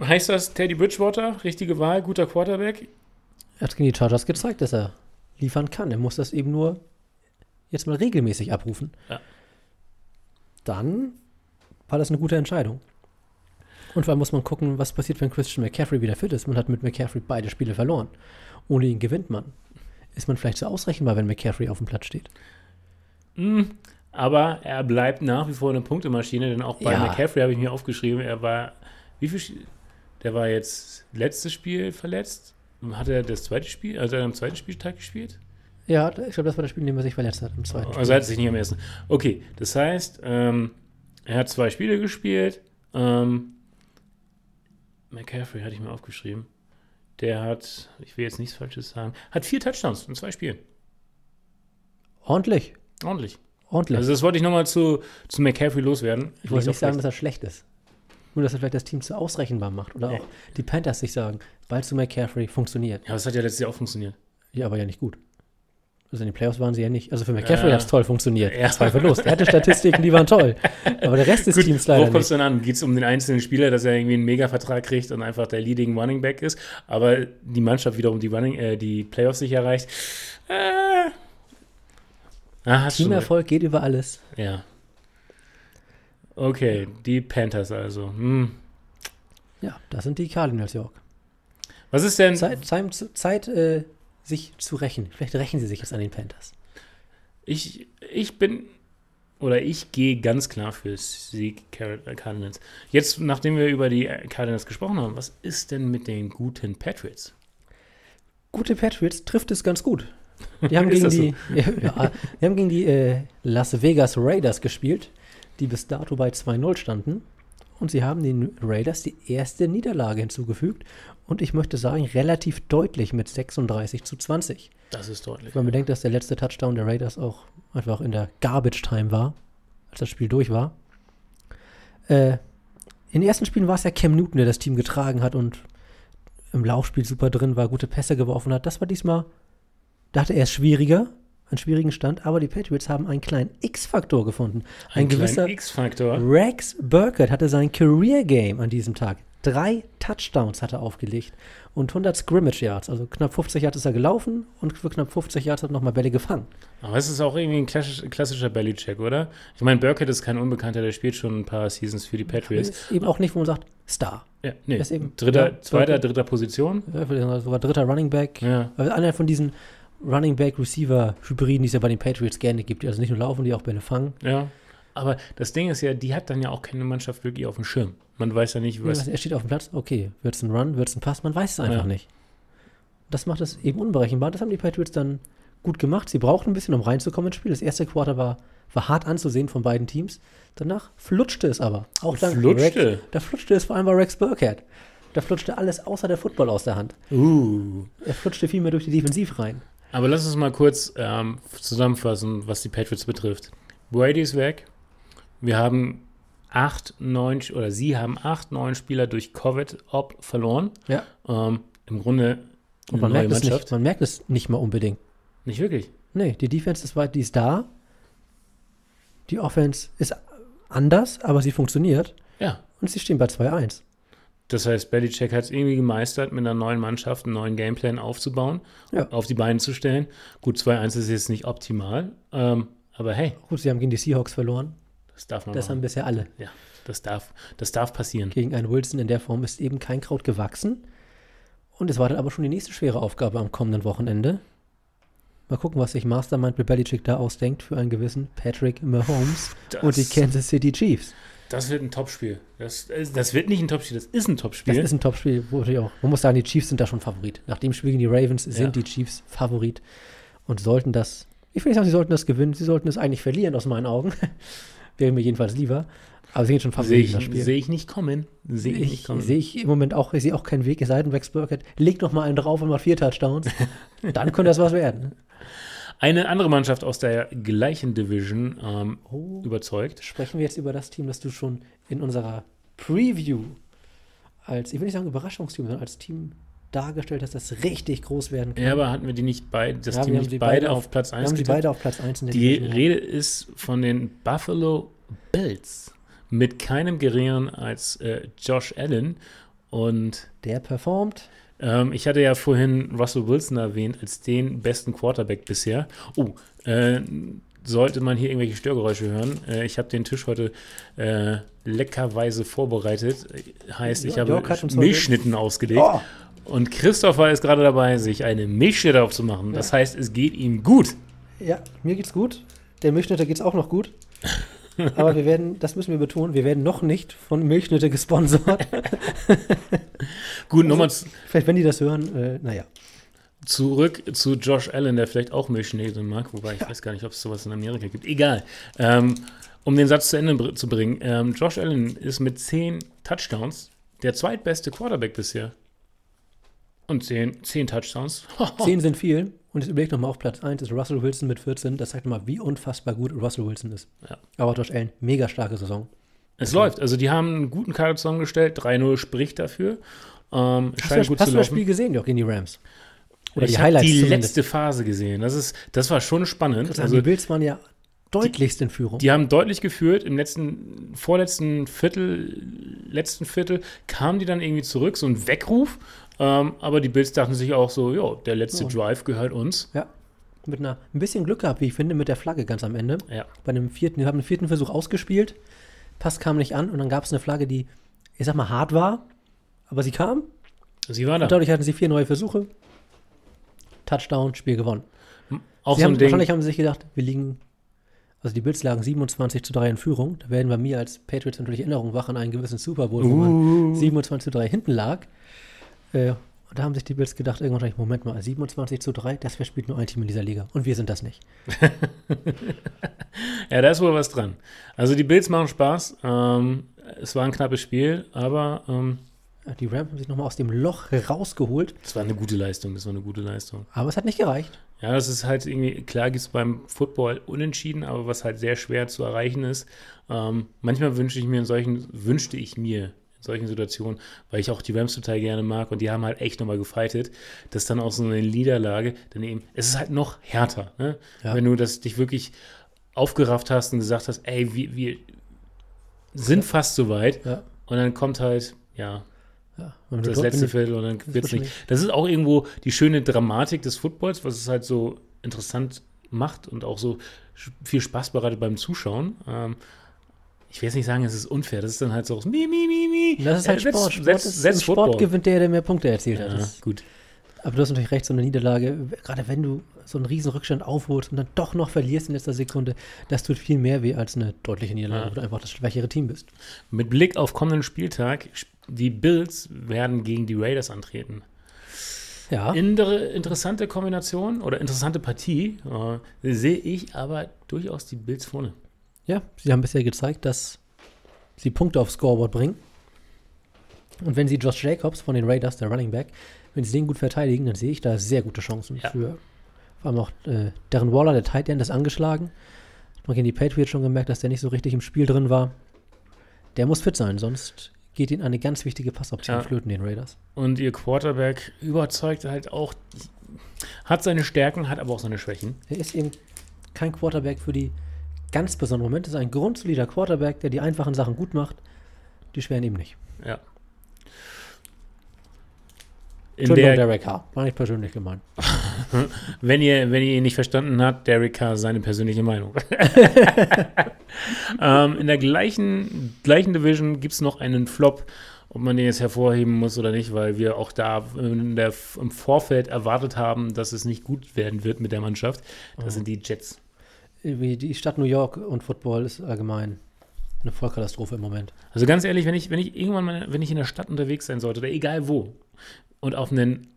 B: heißt das Teddy Bridgewater, richtige Wahl, guter Quarterback?
A: Er hat gegen die Chargers gezeigt, dass er liefern kann. Er muss das eben nur jetzt mal regelmäßig abrufen.
B: Ja.
A: Dann war das eine gute Entscheidung. Und vor allem muss man gucken, was passiert, wenn Christian McCaffrey wieder fit ist. Man hat mit McCaffrey beide Spiele verloren. Ohne ihn gewinnt man. Ist man vielleicht so ausrechenbar, wenn McCaffrey auf dem Platz steht?
B: Hm, aber er bleibt nach wie vor eine Punktemaschine, denn auch bei
A: Ja.
B: McCaffrey habe ich mir aufgeschrieben, er war, wie viel, der war jetzt letztes Spiel verletzt. Hat er das zweite Spiel, also hat er am zweiten Spieltag gespielt?
A: Ja, ich glaube, das war das Spiel, in dem er sich verletzt hat. Im zweiten
B: Also er hat sich nicht am ersten. Okay, das heißt, ähm, er hat zwei Spiele gespielt. Ähm, McCaffrey hatte ich mir aufgeschrieben. Der hat, ich will jetzt nichts Falsches sagen, hat vier Touchdowns in zwei Spielen.
A: Ordentlich.
B: Ordentlich.
A: Ordentlich.
B: Also das wollte ich nochmal zu, zu McCaffrey loswerden.
A: ich wollte
B: Liegt
A: nicht sagen, dass er schlecht ist. Nur, dass er vielleicht das Team zu ausrechenbar macht. Oder
B: Ja.
A: auch die Panthers sich sagen, weil zu McCaffrey funktioniert.
B: Ja, das hat ja letztes Jahr auch funktioniert.
A: Ja, aber ja nicht gut. Also in den Playoffs waren sie ja nicht. Also für McCaffrey
B: Ja.
A: hat es toll funktioniert.
B: Ja.
A: Zweifellos. Er hatte Statistiken, die waren toll. Aber der Rest des Teams leider
B: kommt es
A: nicht.
B: dann an? Geht es um den einzelnen Spieler, dass er irgendwie einen Mega-Vertrag kriegt und einfach der Leading Running Back ist, aber die Mannschaft wiederum die, Running, äh, die Playoffs nicht erreicht? Äh, ah.
A: Teamerfolg geht über alles.
B: Ja. Okay, die Panthers also. Hm.
A: Ja, das sind die Cardinals York.
B: Was ist denn?
A: Zeit, Zeit, Zeit äh, sich zu rächen. Vielleicht rächen sie sich jetzt an den Panthers.
B: Ich, ich bin oder ich gehe ganz klar für Sieg äh, Cardinals. Jetzt, nachdem wir über die Cardinals gesprochen haben, was ist denn mit den guten Patriots?
A: Gute Patriots trifft es ganz gut. (laughs) Die haben gegen
B: das so?
A: die, ja, die haben gegen die äh, Las Vegas Raiders gespielt, die bis dato bei 2-0 standen. Und sie haben den Raiders die erste Niederlage hinzugefügt. Und ich möchte sagen, relativ deutlich mit 36 zu 20.
B: Das ist deutlich.
A: Wenn man bedenkt, dass der letzte Touchdown der Raiders auch einfach in der Garbage Time war, als das Spiel durch war. Äh, in den ersten Spielen war es ja Cam Newton, der das Team getragen hat und im Laufspiel super drin war, gute Pässe geworfen hat. Das war diesmal, da hatte er es schwieriger, einen schwierigen Stand, aber die Patriots haben einen kleinen X-Faktor gefunden. Ein,
B: Ein
A: gewisser
B: X-Faktor.
A: Rex Burkett hatte sein Career Game an diesem Tag. Drei Touchdowns hat er aufgelegt und 100 Scrimmage Yards. Also knapp 50 Yards ist er gelaufen und für knapp 50 Yards hat er nochmal Bälle gefangen.
B: Aber es ist auch irgendwie ein klassisch, klassischer Belly-Check, oder? Ich meine, Burkett ist kein Unbekannter, der spielt schon ein paar Seasons für die Patriots.
A: Ist eben auch nicht, wo man sagt, Star.
B: Ja, nee.
A: ist eben-
B: dritter,
A: ja,
B: zweiter, dritter Position.
A: Ja, sogar dritter Running Back.
B: Ja.
A: Einer von diesen Running Back Receiver Hybriden, die es ja bei den Patriots gerne gibt, die also nicht nur laufen, die auch Bälle fangen.
B: Ja. Aber das Ding ist ja, die hat dann ja auch keine Mannschaft wirklich auf dem Schirm. Man weiß ja nicht, was.
A: Er steht auf dem Platz, okay, wird es ein Run, wird es ein Pass, man weiß es einfach
B: Ja.
A: nicht. Das macht es eben unberechenbar. Das haben die Patriots dann gut gemacht. Sie brauchten ein bisschen, um reinzukommen ins Spiel. Das erste Quarter war, war hart anzusehen von beiden Teams. Danach flutschte es aber. Auch dank
B: Flutschte?
A: Rex, da flutschte es vor allem bei Rex Burkhead. Da flutschte alles außer der Football aus der Hand.
B: Uh.
A: Er flutschte viel mehr durch die Defensiv rein.
B: Aber lass uns mal kurz ähm, zusammenfassen, was die Patriots betrifft. Brady ist weg. Wir haben acht, neun, oder sie haben acht, neun Spieler durch Covid-Op verloren.
A: Ja.
B: Ähm, Im Grunde
A: Und man merkt, es
B: Mannschaft.
A: nicht, man merkt es nicht mal unbedingt.
B: Nicht wirklich.
A: Nee, die Defense ist, weit- die ist da. Die Offense ist anders, aber sie funktioniert.
B: Ja.
A: Und sie stehen bei 2-1.
B: Das heißt, Belichick hat es irgendwie gemeistert, mit einer neuen Mannschaft einen neuen Gameplan aufzubauen,
A: Ja.
B: auf die Beine zu stellen. Gut, 2-1 ist jetzt nicht optimal, ähm, aber hey,
A: Gut, sie haben gegen die Seahawks verloren.
B: das darf man
A: Das haben
B: machen.
A: bisher alle.
B: Ja, das darf, das darf passieren.
A: Gegen einen Wilson in der Form ist eben kein Kraut gewachsen. Und es war dann aber schon die nächste schwere Aufgabe am kommenden Wochenende. Mal gucken, was sich Mastermind Bill Belichick da ausdenkt für einen gewissen Patrick Mahomes
B: Das,
A: und die Kansas City Chiefs.
B: Das wird ein Topspiel. Das, das wird nicht ein Topspiel, das ist ein
A: Das
B: Topspiel.
A: ist ein Topspiel, wo ich auch. Man muss sagen, die Chiefs sind da schon Favorit. Nach dem Spiel gegen die Ravens sind
B: Ja.
A: die Chiefs Favorit und sollten das. Ich will nicht sagen, sie sollten das gewinnen. Sie sollten es eigentlich verlieren, aus meinen Augen. (laughs) Wäre mir jedenfalls lieber. Aber sie sind schon
B: Sehe
A: Favorit
B: ich,
A: in das Spiel.
B: seh ich nicht kommen. Sehe ich, nicht
A: Ich
B: kommen.
A: sehe ich im Moment auch, ich sehe auch keinen Weg, es sei denn, Rex Burkett legt noch mal einen drauf und macht vier Touchdowns. (laughs) Dann könnte das was werden.
B: Eine andere Mannschaft aus der gleichen Division ähm,
A: Oh.
B: überzeugt.
A: Sprechen wir jetzt über das Team, das du schon in unserer Preview als, ich will nicht sagen Überraschungsteam, sondern als Team dargestellt hast, das richtig groß werden kann.
B: Ja, aber hatten wir die nicht beide, das
A: Ja,
B: Team nicht beide,
A: beide
B: auf Platz
A: Wir
B: 1
A: haben
B: getippt?
A: beide auf Platz 1 in der
B: Die
A: Division.
B: Rede ist von den Buffalo Bills mit keinem geringeren als äh, Josh Allen. Und
A: Der performt.
B: Ähm, ich hatte ja vorhin Russell Wilson erwähnt als den besten Quarterback bisher. Oh, äh, sollte man hier irgendwelche Störgeräusche hören. Äh, ich habe den Tisch heute äh, leckerweise vorbereitet. Äh, Heißt, ich
A: Ja,
B: habe Milchschnitten ausgelegt.
A: Oh,
B: Und Christopher ist gerade dabei, sich eine Milchschnitte aufzumachen. Das heißt, es geht ihm gut.
A: ja, mir geht's gut. Der Milchschnitter geht's auch noch gut. (laughs) Aber wir werden, das müssen wir betonen, wir werden noch nicht von Milchschnitte gesponsert. (laughs)
B: Gut, nochmal z-
A: Vielleicht, wenn die das hören, äh, naja.
B: zurück zu Josh Allen, der vielleicht auch Milchschnitte mag, wobei ich weiß gar nicht, ob es sowas in Amerika gibt. Egal. Ähm, um den Satz zu Ende zu bringen, ähm, Josh Allen ist mit 10 Touchdowns der zweitbeste Quarterback bisher. Und 10, 10 Touchdowns. (laughs)
A: Zehn sind viel. Und jetzt überlegt nochmal auf Platz 1 ist Russell Wilson mit 14. Das zeigt mal, wie unfassbar gut Russell Wilson ist.
B: Ja.
A: Aber Josh Allen, mega starke Saison.
B: Es läuft. Also, die haben einen guten Kader zusammengestellt. 3-0 spricht dafür. Ähm,
A: Hast, du,
B: gut
A: hast du das. Spiel gesehen, doch gegen die Rams? Oder
B: ich
A: die Highlights
B: die
A: zumindest.
B: letzte Phase gesehen. Das, ist, das war schon spannend.
A: Also,
B: Also,
A: die Bills waren ja deutlichst in Führung.
B: Die haben deutlich geführt. Im letzten, vorletzten Viertel, letzten Viertel kamen die dann irgendwie zurück, so ein Weckruf. Ähm, aber die Bills dachten sich auch so, ja, der letzte
A: Ja.
B: Drive gehört uns.
A: ja. Mit einer, ein bisschen Glück gehabt, wie ich finde, mit der Flagge ganz am Ende.
B: Ja.
A: Bei einem vierten, wir haben einen vierten Versuch ausgespielt. Pass kam nicht an und dann gab es eine Flagge, die, ich sag mal, hart war. Aber sie kam.
B: Sie
A: Und
B: da.
A: dadurch hatten sie vier neue Versuche. Touchdown, Spiel gewonnen.
B: Auch
A: sie
B: so
A: haben,
B: ein Ding.
A: wahrscheinlich haben sie sich gedacht, wir liegen, also die Bills lagen 27 zu 3 in Führung. Da werden wir mir als Patriots natürlich Erinnerung wach an einen gewissen Super Bowl, wo
B: Uh.
A: man 27 zu 3 hinten lag. Äh, und da haben sich die Bills gedacht, irgendwann, wahrscheinlich, Moment mal, 27 zu 3, das wäre spielt nur ein Team in dieser Liga. Und wir sind das nicht. (laughs)
B: Ja, da ist wohl was dran. Also die Bills machen Spaß. Ähm, es war ein knappes Spiel, aber ähm,
A: Die Rams haben sich nochmal aus dem Loch rausgeholt,
B: es war eine gute Leistung. Das war eine gute Leistung.
A: aber es hat nicht gereicht.
B: Ja, das ist halt irgendwie, klar gibt es beim Football unentschieden, aber was halt sehr schwer zu erreichen ist. Ähm, manchmal wünsche ich mir in solchen, wünschte ich mir solchen Situationen, weil ich auch die Rams total gerne mag und die haben halt echt nochmal gefightet, dass dann auch so eine Niederlage, dann eben, es ist halt noch härter, ne?
A: Ja.
B: Wenn du das dich wirklich aufgerafft hast und gesagt hast, ey, wir, wir sind fast so weit
A: Ja.
B: und dann kommt halt, ja,
A: Ja,
B: das letzte Viertel und dann
A: wird
B: nicht. Das ist auch irgendwo die schöne Dramatik des Footballs, was es halt so interessant macht und auch so viel Spaß bereitet beim Zuschauen. Ähm, ich will jetzt nicht sagen, es ist unfair. Das ist dann halt so mi, mi, mi, mi.
A: Das ist halt
B: Äh,
A: Sport. Sport ist,
B: that's
A: Im Sport
B: Football.
A: gewinnt der, der mehr Punkte erzielt hat.
B: Ja,
A: Das,
B: gut.
A: aber du hast natürlich recht, so eine Niederlage, gerade wenn du so einen riesen Rückstand aufholst und dann doch noch verlierst in letzter Sekunde, das tut viel mehr weh als eine deutliche Niederlage,
B: Ja.
A: wo du einfach das schwächere Team bist.
B: Mit Blick auf kommenden Spieltag, die Bills werden gegen die Raiders antreten.
A: Ja,
B: Indere, interessante Kombination oder interessante Partie äh, sehe ich aber durchaus die Bills vorne.
A: Ja, sie haben bisher gezeigt, dass sie Punkte aufs Scoreboard bringen. Und wenn sie Josh Jacobs von den Raiders, der Running Back, wenn sie den gut verteidigen, dann sehe ich da sehr gute Chancen
B: Ja.
A: für vor allem auch äh, Darren Waller, der Tight End, ist angeschlagen. Man gegen die Patriots schon gemerkt, dass der nicht so richtig im Spiel drin war. Der muss fit sein, sonst geht ihnen eine ganz wichtige Passoption
B: Ja.
A: flöten, den Raiders.
B: Und ihr Quarterback überzeugt halt auch, hat seine Stärken, hat aber auch seine Schwächen.
A: Er ist eben kein Quarterback für die ganz besonderen Momente. ist ein grundsolider Quarterback, der die einfachen Sachen gut macht. Die schweren eben nicht.
B: Ja. In der,
A: Derek Carr. War nicht persönlich gemeint. (laughs)
B: wenn, ihr, wenn ihr ihn nicht verstanden habt, Derek Carr seine persönliche Meinung. (laughs) ähm, in der gleichen, gleichen Division gibt es noch einen Flop, ob man den jetzt hervorheben muss oder nicht, weil wir auch da der, im Vorfeld erwartet haben, dass es nicht gut werden wird mit der Mannschaft. Das sind die Jets.
A: Wie die Stadt New York und Football ist allgemein eine Vollkatastrophe im Moment.
B: Also ganz ehrlich, wenn ich, wenn ich irgendwann mal, wenn ich in der Stadt unterwegs sein sollte, oder egal wo, und auf einen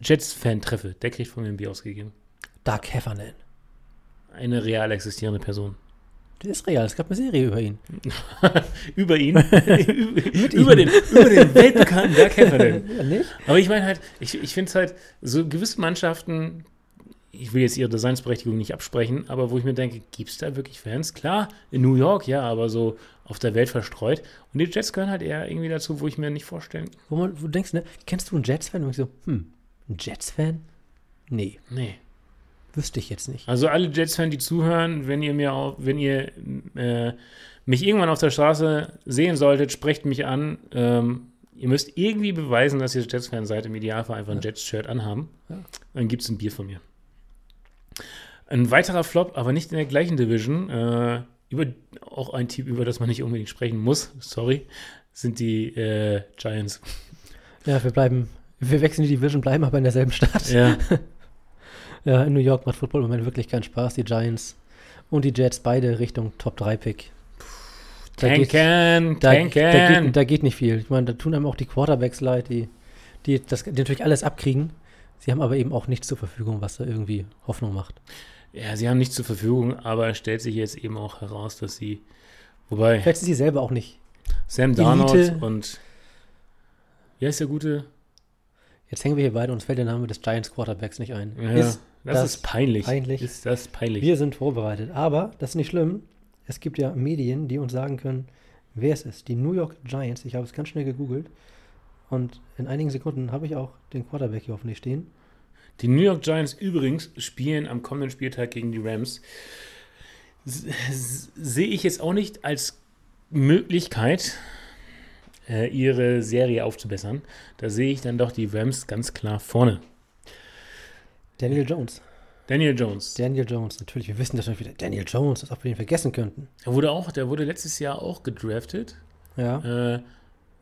B: Jets-Fan treffe, der kriegt von mir ein Bier ausgegeben.
A: Doug Heffernan.
B: Eine real existierende Person.
A: Der ist real. Es gab eine Serie über ihn. (laughs)
B: über ihn, (laughs) über, den, über den weltbekannten Doug Heffernan. (laughs)
A: Ja, nicht?
B: Aber ich meine halt, ich, ich finde es halt, so gewisse Mannschaften, ich will jetzt ihre Designsberechtigung nicht absprechen, aber wo ich mir denke, gibt es da wirklich Fans? Klar, in New York, ja, aber so auf der Welt verstreut. Und die Jets gehören halt eher irgendwie dazu, wo ich mir nicht vorstellen,
A: Wo, man, wo du denkst, ne, kennst du einen Jets-Fan? Und ich so, hm, ein Jets-Fan? Nee,
B: nee.
A: wüsste ich jetzt nicht.
B: Also alle Jets-Fans, die zuhören, wenn ihr mir auch, wenn ihr äh, mich irgendwann auf der Straße sehen solltet, sprecht mich an. Ähm, ihr müsst irgendwie beweisen, dass ihr Jets-Fan seid. Im Idealfall einfach ein Jets-Shirt anhaben.
A: Ja.
B: Dann gibt es ein Bier von mir. Ein weiterer Flop, aber nicht in der gleichen Division, äh, über, auch ein Team, über das man nicht unbedingt sprechen muss, sorry, sind die äh, Giants.
A: Ja, wir bleiben, wir wechseln die Division, bleiben aber in derselben Stadt.
B: Ja, (laughs)
A: Ja, in New York macht Football im Moment wirklich keinen Spaß. Die Giants und die Jets beide Richtung Top-3-Pick. Da geht-
B: tanken,
A: Da, da,
B: tanken.
A: geht, da geht nicht viel. Ich meine, da tun einem auch die Quarterbacks leid, die, die, das, die natürlich alles abkriegen. Sie haben aber eben auch nichts zur Verfügung, was da irgendwie Hoffnung macht.
B: Ja, sie haben nichts zur Verfügung, aber es stellt sich jetzt eben auch heraus, dass sie, wobei
A: Vielleicht sind sie selber auch nicht.
B: Sam. Darnold und wie heißt der gute?
A: Jetzt hängen wir hier beide, uns fällt der Name des Giants Quarterbacks nicht ein.
B: Ja,
A: Ist,
B: das,
A: das
B: ist peinlich.
A: peinlich?
B: Ist das peinlich?
A: wir sind vorbereitet. Aber das ist nicht schlimm. Es gibt ja Medien, die uns sagen können, wer es ist. Die New York Giants. Ich habe es ganz schnell gegoogelt. Und in einigen Sekunden habe ich auch den Quarterback hier hoffentlich stehen.
B: Die New York Giants übrigens spielen am kommenden Spieltag gegen die Rams. Sehe ich jetzt auch nicht als Möglichkeit, äh, ihre Serie aufzubessern. Da sehe ich dann doch die Rams ganz klar vorne.
A: Daniel Jones.
B: Daniel Jones.
A: Daniel Jones, natürlich. Wir wissen das natürlich wieder. Daniel Jones, als ob wir den vergessen könnten.
B: Der wurde auch, der wurde letztes Jahr auch gedraftet.
A: Ja.
B: äh,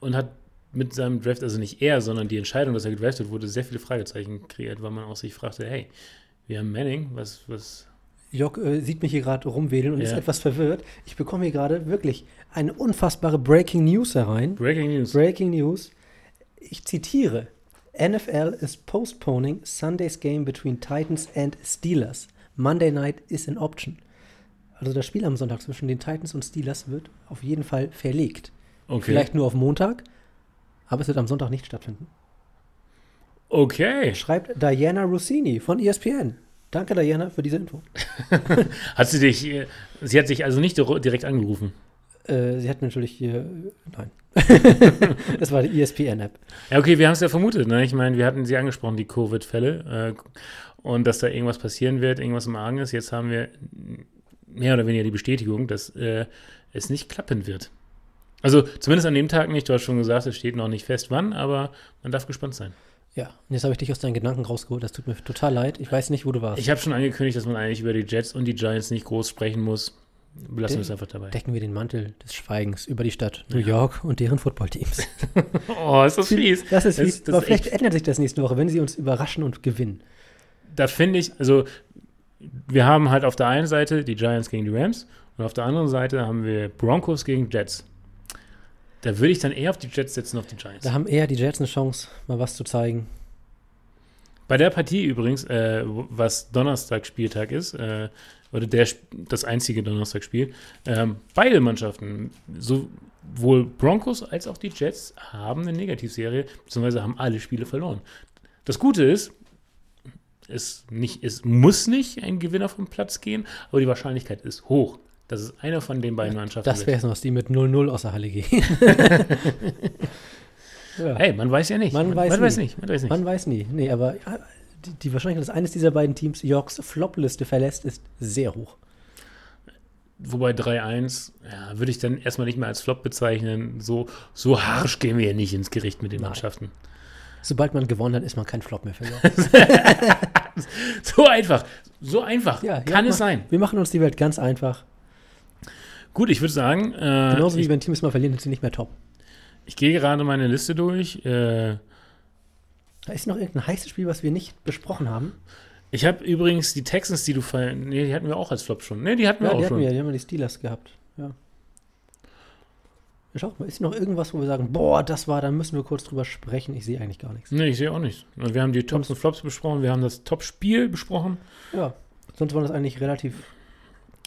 B: und hat mit seinem Draft, also nicht er, sondern die Entscheidung, dass er gedraftet wurde, sehr viele Fragezeichen kreiert, weil man auch sich fragte, hey, wir haben Manning, was, was,
A: Jock äh, sieht mich hier gerade rumwedeln und ist
B: Ja.
A: etwas verwirrt. Ich bekomme hier gerade wirklich eine unfassbare Breaking News herein.
B: Breaking News.
A: Breaking News. Ich zitiere. NFL is postponing Sunday's game between Titans and Steelers. Monday night is an option. Also das Spiel am Sonntag zwischen den Titans und Steelers wird auf jeden Fall verlegt.
B: Okay.
A: Vielleicht nur auf Montag, aber es wird am Sonntag nicht stattfinden.
B: Okay.
A: Schreibt Diana Rossini von ESPN. Danke, Diana, für diese Info. (laughs)
B: Hat sie dich, äh, sie hat sich also nicht dir- direkt angerufen.
A: Äh, sie hat natürlich hier. Nein. (laughs) das war die ESPN-App.
B: Ja, okay, wir haben es ja vermutet. Ne? Ich meine, wir hatten sie angesprochen, die Covid-Fälle. Äh, und dass da irgendwas passieren wird, irgendwas im Argen ist. Jetzt haben wir mehr oder weniger die Bestätigung, dass äh, es nicht klappen wird. Also zumindest an dem Tag nicht. Du hast schon gesagt, es steht noch nicht fest, wann, aber man darf gespannt sein.
A: Ja, und jetzt habe ich dich aus deinen Gedanken rausgeholt. Das tut mir total leid. Ich weiß nicht, wo du warst.
B: Ich habe schon angekündigt, dass man eigentlich über die Jets und die Giants nicht groß sprechen muss. Belassen
A: De-
B: wir es einfach dabei.
A: Decken wir den Mantel des Schweigens über die Stadt New York und deren Footballteams. (laughs)
B: Oh, ist das fies.
A: Das ist
B: Das-
A: fies.
B: das
A: Aber
B: ist
A: vielleicht ändert sich das nächste Woche, wenn sie uns überraschen und gewinnen.
B: Da finde ich, also wir haben halt auf der einen Seite die Giants gegen die Rams und auf der anderen Seite haben wir Broncos gegen Jets. Da würde ich dann eher auf die Jets setzen, auf die Giants.
A: Da haben eher die Jets eine Chance, mal was zu zeigen.
B: Bei der Partie übrigens, äh, was Donnerstag Spieltag ist, äh, oder der, das einzige Donnerstagspiel, ähm, beide Mannschaften, sowohl Broncos als auch die Jets, haben eine Negativserie, beziehungsweise haben alle Spiele verloren. Das Gute ist, es, nicht, es muss nicht ein Gewinner vom Platz gehen, aber die Wahrscheinlichkeit ist hoch, dass es einer von den beiden Mannschaften
A: Das wäre es noch, die mit 0-0 aus der Halle gehen. (laughs) ja.
B: Hey, man weiß ja nicht.
A: Man weiß
B: man weiß nicht. Man weiß nicht.
A: Man weiß nie. Nee, aber die, die Wahrscheinlichkeit, dass eines dieser beiden Teams Yorks Flop-Liste verlässt, ist sehr hoch.
B: Wobei 3-1, ja, würde ich dann erstmal nicht mehr als Flop bezeichnen. So, so harsch gehen wir ja nicht ins Gericht mit den
A: Nein.
B: Mannschaften.
A: Sobald man gewonnen hat, ist man kein Flop mehr für York. (laughs)
B: So einfach. So einfach.
A: Ja,
B: Kann es sein.
A: Wir machen uns die Welt ganz einfach.
B: Gut, ich würde sagen, äh,
A: Genauso wie
B: ich,
A: wenn Teams mal verlieren, sind sie nicht mehr top.
B: ich gehe gerade meine Liste durch. Äh,
A: Da ist noch irgendein heißes Spiel, was wir nicht besprochen haben.
B: ich habe übrigens die Texans, die du ver... Nee, die hatten wir auch als Flop schon. Nee, die hatten wir
A: Ja,
B: auch
A: die hatten
B: schon.
A: wir, die haben wir die Steelers gehabt. Ja. Ja, Schau mal, ist noch irgendwas, wo wir sagen, boah, das war, da müssen wir kurz drüber sprechen. Ich sehe eigentlich gar nichts.
B: Nee, ich sehe auch nichts. Also wir haben die Tops und Flops besprochen, wir haben das Top-Spiel besprochen.
A: Ja. Sonst waren das eigentlich relativ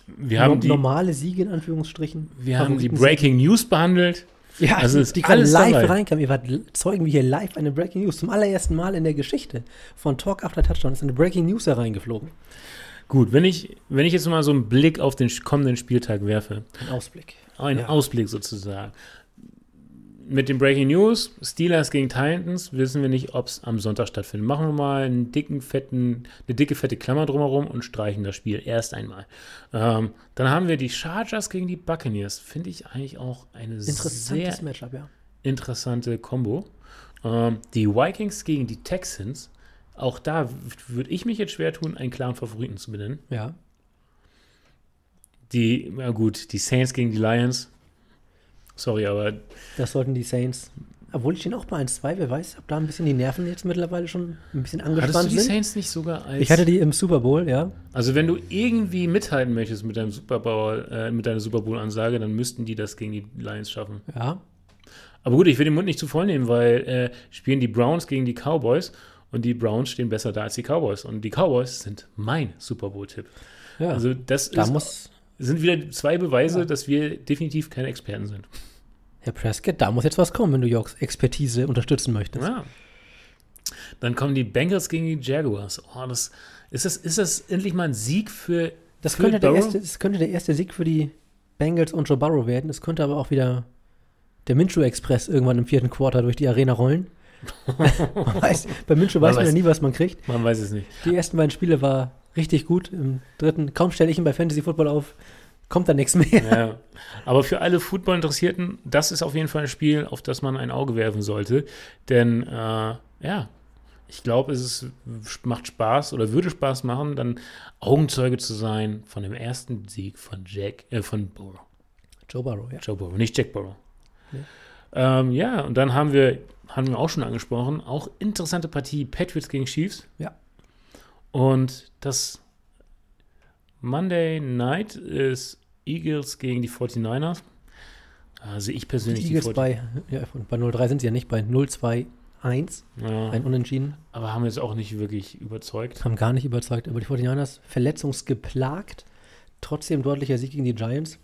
B: Wir haben
A: no-
B: die,
A: normale Siege in Anführungsstrichen.
B: wir haben die Breaking News behandelt.
A: Ja,
B: Also ist
A: die
B: alles
A: live
B: dabei.
A: reinkamen. Ihr wart zeugen wir hier live eine Breaking News. Zum allerersten Mal in der Geschichte von Talk After Touchdown ist eine Breaking News hereingeflogen.
B: Gut, wenn ich, wenn ich jetzt mal so einen Blick auf den kommenden Spieltag werfe,
A: Ein Ausblick.
B: Ein
A: Ja.
B: Ausblick sozusagen. Mit dem Breaking News, Steelers gegen Titans, wissen wir nicht, ob es am Sonntag stattfindet. Machen wir mal einen dicken, fetten, eine dicke, fette Klammer drumherum und streichen das Spiel erst einmal. Ähm, dann haben wir die Chargers gegen die Buccaneers. Finde ich eigentlich auch eine
A: Interessantes
B: sehr
A: Matchup, ja.
B: interessante Kombo. Ähm, die Vikings gegen die Texans. Auch da würde ich mich jetzt schwer tun, einen klaren Favoriten zu benennen.
A: Ja.
B: Die, ja gut, die Saints gegen die Lions. Sorry, aber
A: Das sollten die Saints. Obwohl die stehen auch bei 1-2, wer weiß, ob da ein bisschen die Nerven jetzt mittlerweile schon ein bisschen
B: Hattest du
A: angespannt
B: die
A: sind.
B: Saints nicht sogar als.
A: Ich hatte die im Super Bowl, ja.
B: also, wenn du irgendwie mithalten möchtest mit deinem Super Bowl, äh, mit deiner Super Bowl-Ansage, dann müssten die das gegen die Lions schaffen.
A: Ja.
B: Aber gut, ich will den Mund nicht zu voll nehmen, weil äh, spielen die Browns gegen die Cowboys und die Browns stehen besser da als die Cowboys. Und die Cowboys sind mein Super Bowl-Tipp.
A: ja.
B: Also, das
A: da
B: ist, sind wieder zwei Beweise,
A: Ja.
B: dass wir definitiv keine Experten sind.
A: Herr Prescott, da muss jetzt was kommen, wenn du Yorks Expertise unterstützen möchtest.
B: Ja. Dann kommen die Bengals gegen die Jaguars. Oh, das, ist, das, ist das endlich mal ein Sieg für.
A: Das
B: für
A: könnte, der
B: Burrow?
A: erste, das könnte der erste Sieg für die Bengals und Joe Burrow werden. Es könnte aber auch wieder der Minshew Express irgendwann im vierten Quarter durch die Arena rollen. (laughs) weiß, bei Minshew weiß man ja nie, was man kriegt.
B: Man weiß es nicht.
A: Die ersten beiden Spiele war richtig gut. Im dritten, kaum stelle ich ihn bei Fantasy Football auf, kommt da nichts mehr.
B: Ja. Aber für alle Football-Interessierten, das ist auf jeden Fall ein Spiel, auf das man ein Auge werfen sollte. Denn, äh, ja, ich glaube, es ist, macht Spaß oder würde Spaß machen, dann Augenzeuge zu sein von dem ersten Sieg von Jack, äh, von Burrow.
A: Joe Burrow, ja.
B: Joe Burrow, nicht Jack Burrow. Ja. Ähm, ja, und dann haben wir, haben wir auch schon angesprochen, auch interessante Partie Patriots gegen Chiefs.
A: Ja.
B: Und das Monday Night ist Eagles gegen die 49ers. Also ich
A: Die
B: persönlich
A: Eagles
B: 40
A: bei, ja, bei 0-3 sind sie ja nicht, bei 0-2-1,
B: ja,
A: ein Unentschieden,
B: aber haben jetzt auch nicht wirklich überzeugt.
A: haben gar nicht überzeugt. Aber die 49ers verletzungsgeplagt, trotzdem deutlicher Sieg gegen die Giants.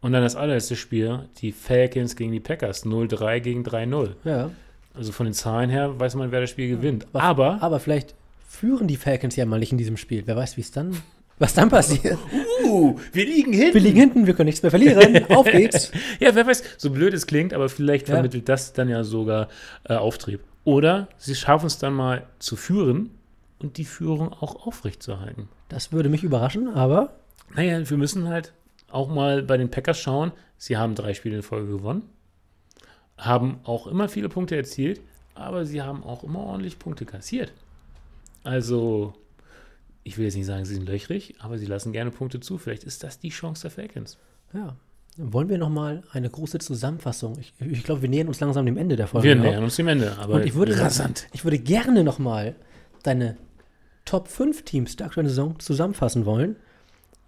B: Und dann das allerletzte Spiel, die Falcons gegen die Packers, 0-3 gegen 3-0.
A: Ja.
B: Also von den Zahlen her weiß man, wer das Spiel gewinnt. Aber,
A: Aber vielleicht führen die Falcons ja mal nicht in diesem Spiel. Wer weiß, wie es dann, was dann passiert.
B: uh, wir liegen hinten.
A: Wir liegen hinten, wir können nichts mehr verlieren. (laughs) Auf geht's.
B: Ja, wer weiß, so blöd es klingt, aber vielleicht
A: Ja.
B: vermittelt das dann ja sogar äh, Auftrieb. Oder sie schaffen es dann mal zu führen und die Führung auch aufrechtzuerhalten.
A: Das würde mich überraschen, aber
B: Naja, wir müssen halt auch mal bei den Packers schauen. Sie haben drei Spiele in Folge gewonnen, haben auch immer viele Punkte erzielt, aber sie haben auch immer ordentlich Punkte kassiert. Also, ich will jetzt nicht sagen, sie sind löchrig, aber sie lassen gerne Punkte zu. Vielleicht ist das die Chance der Falcons.
A: ja. Wollen wir noch mal eine große Zusammenfassung? Ich, ich glaube, wir nähern uns langsam dem Ende der Folge.
B: Wir
A: auch.
B: nähern uns dem Ende, aber
A: Und ich würde,
B: rasant.
A: ich würde gerne noch mal deine Top 5 Teams der aktuellen Saison zusammenfassen wollen.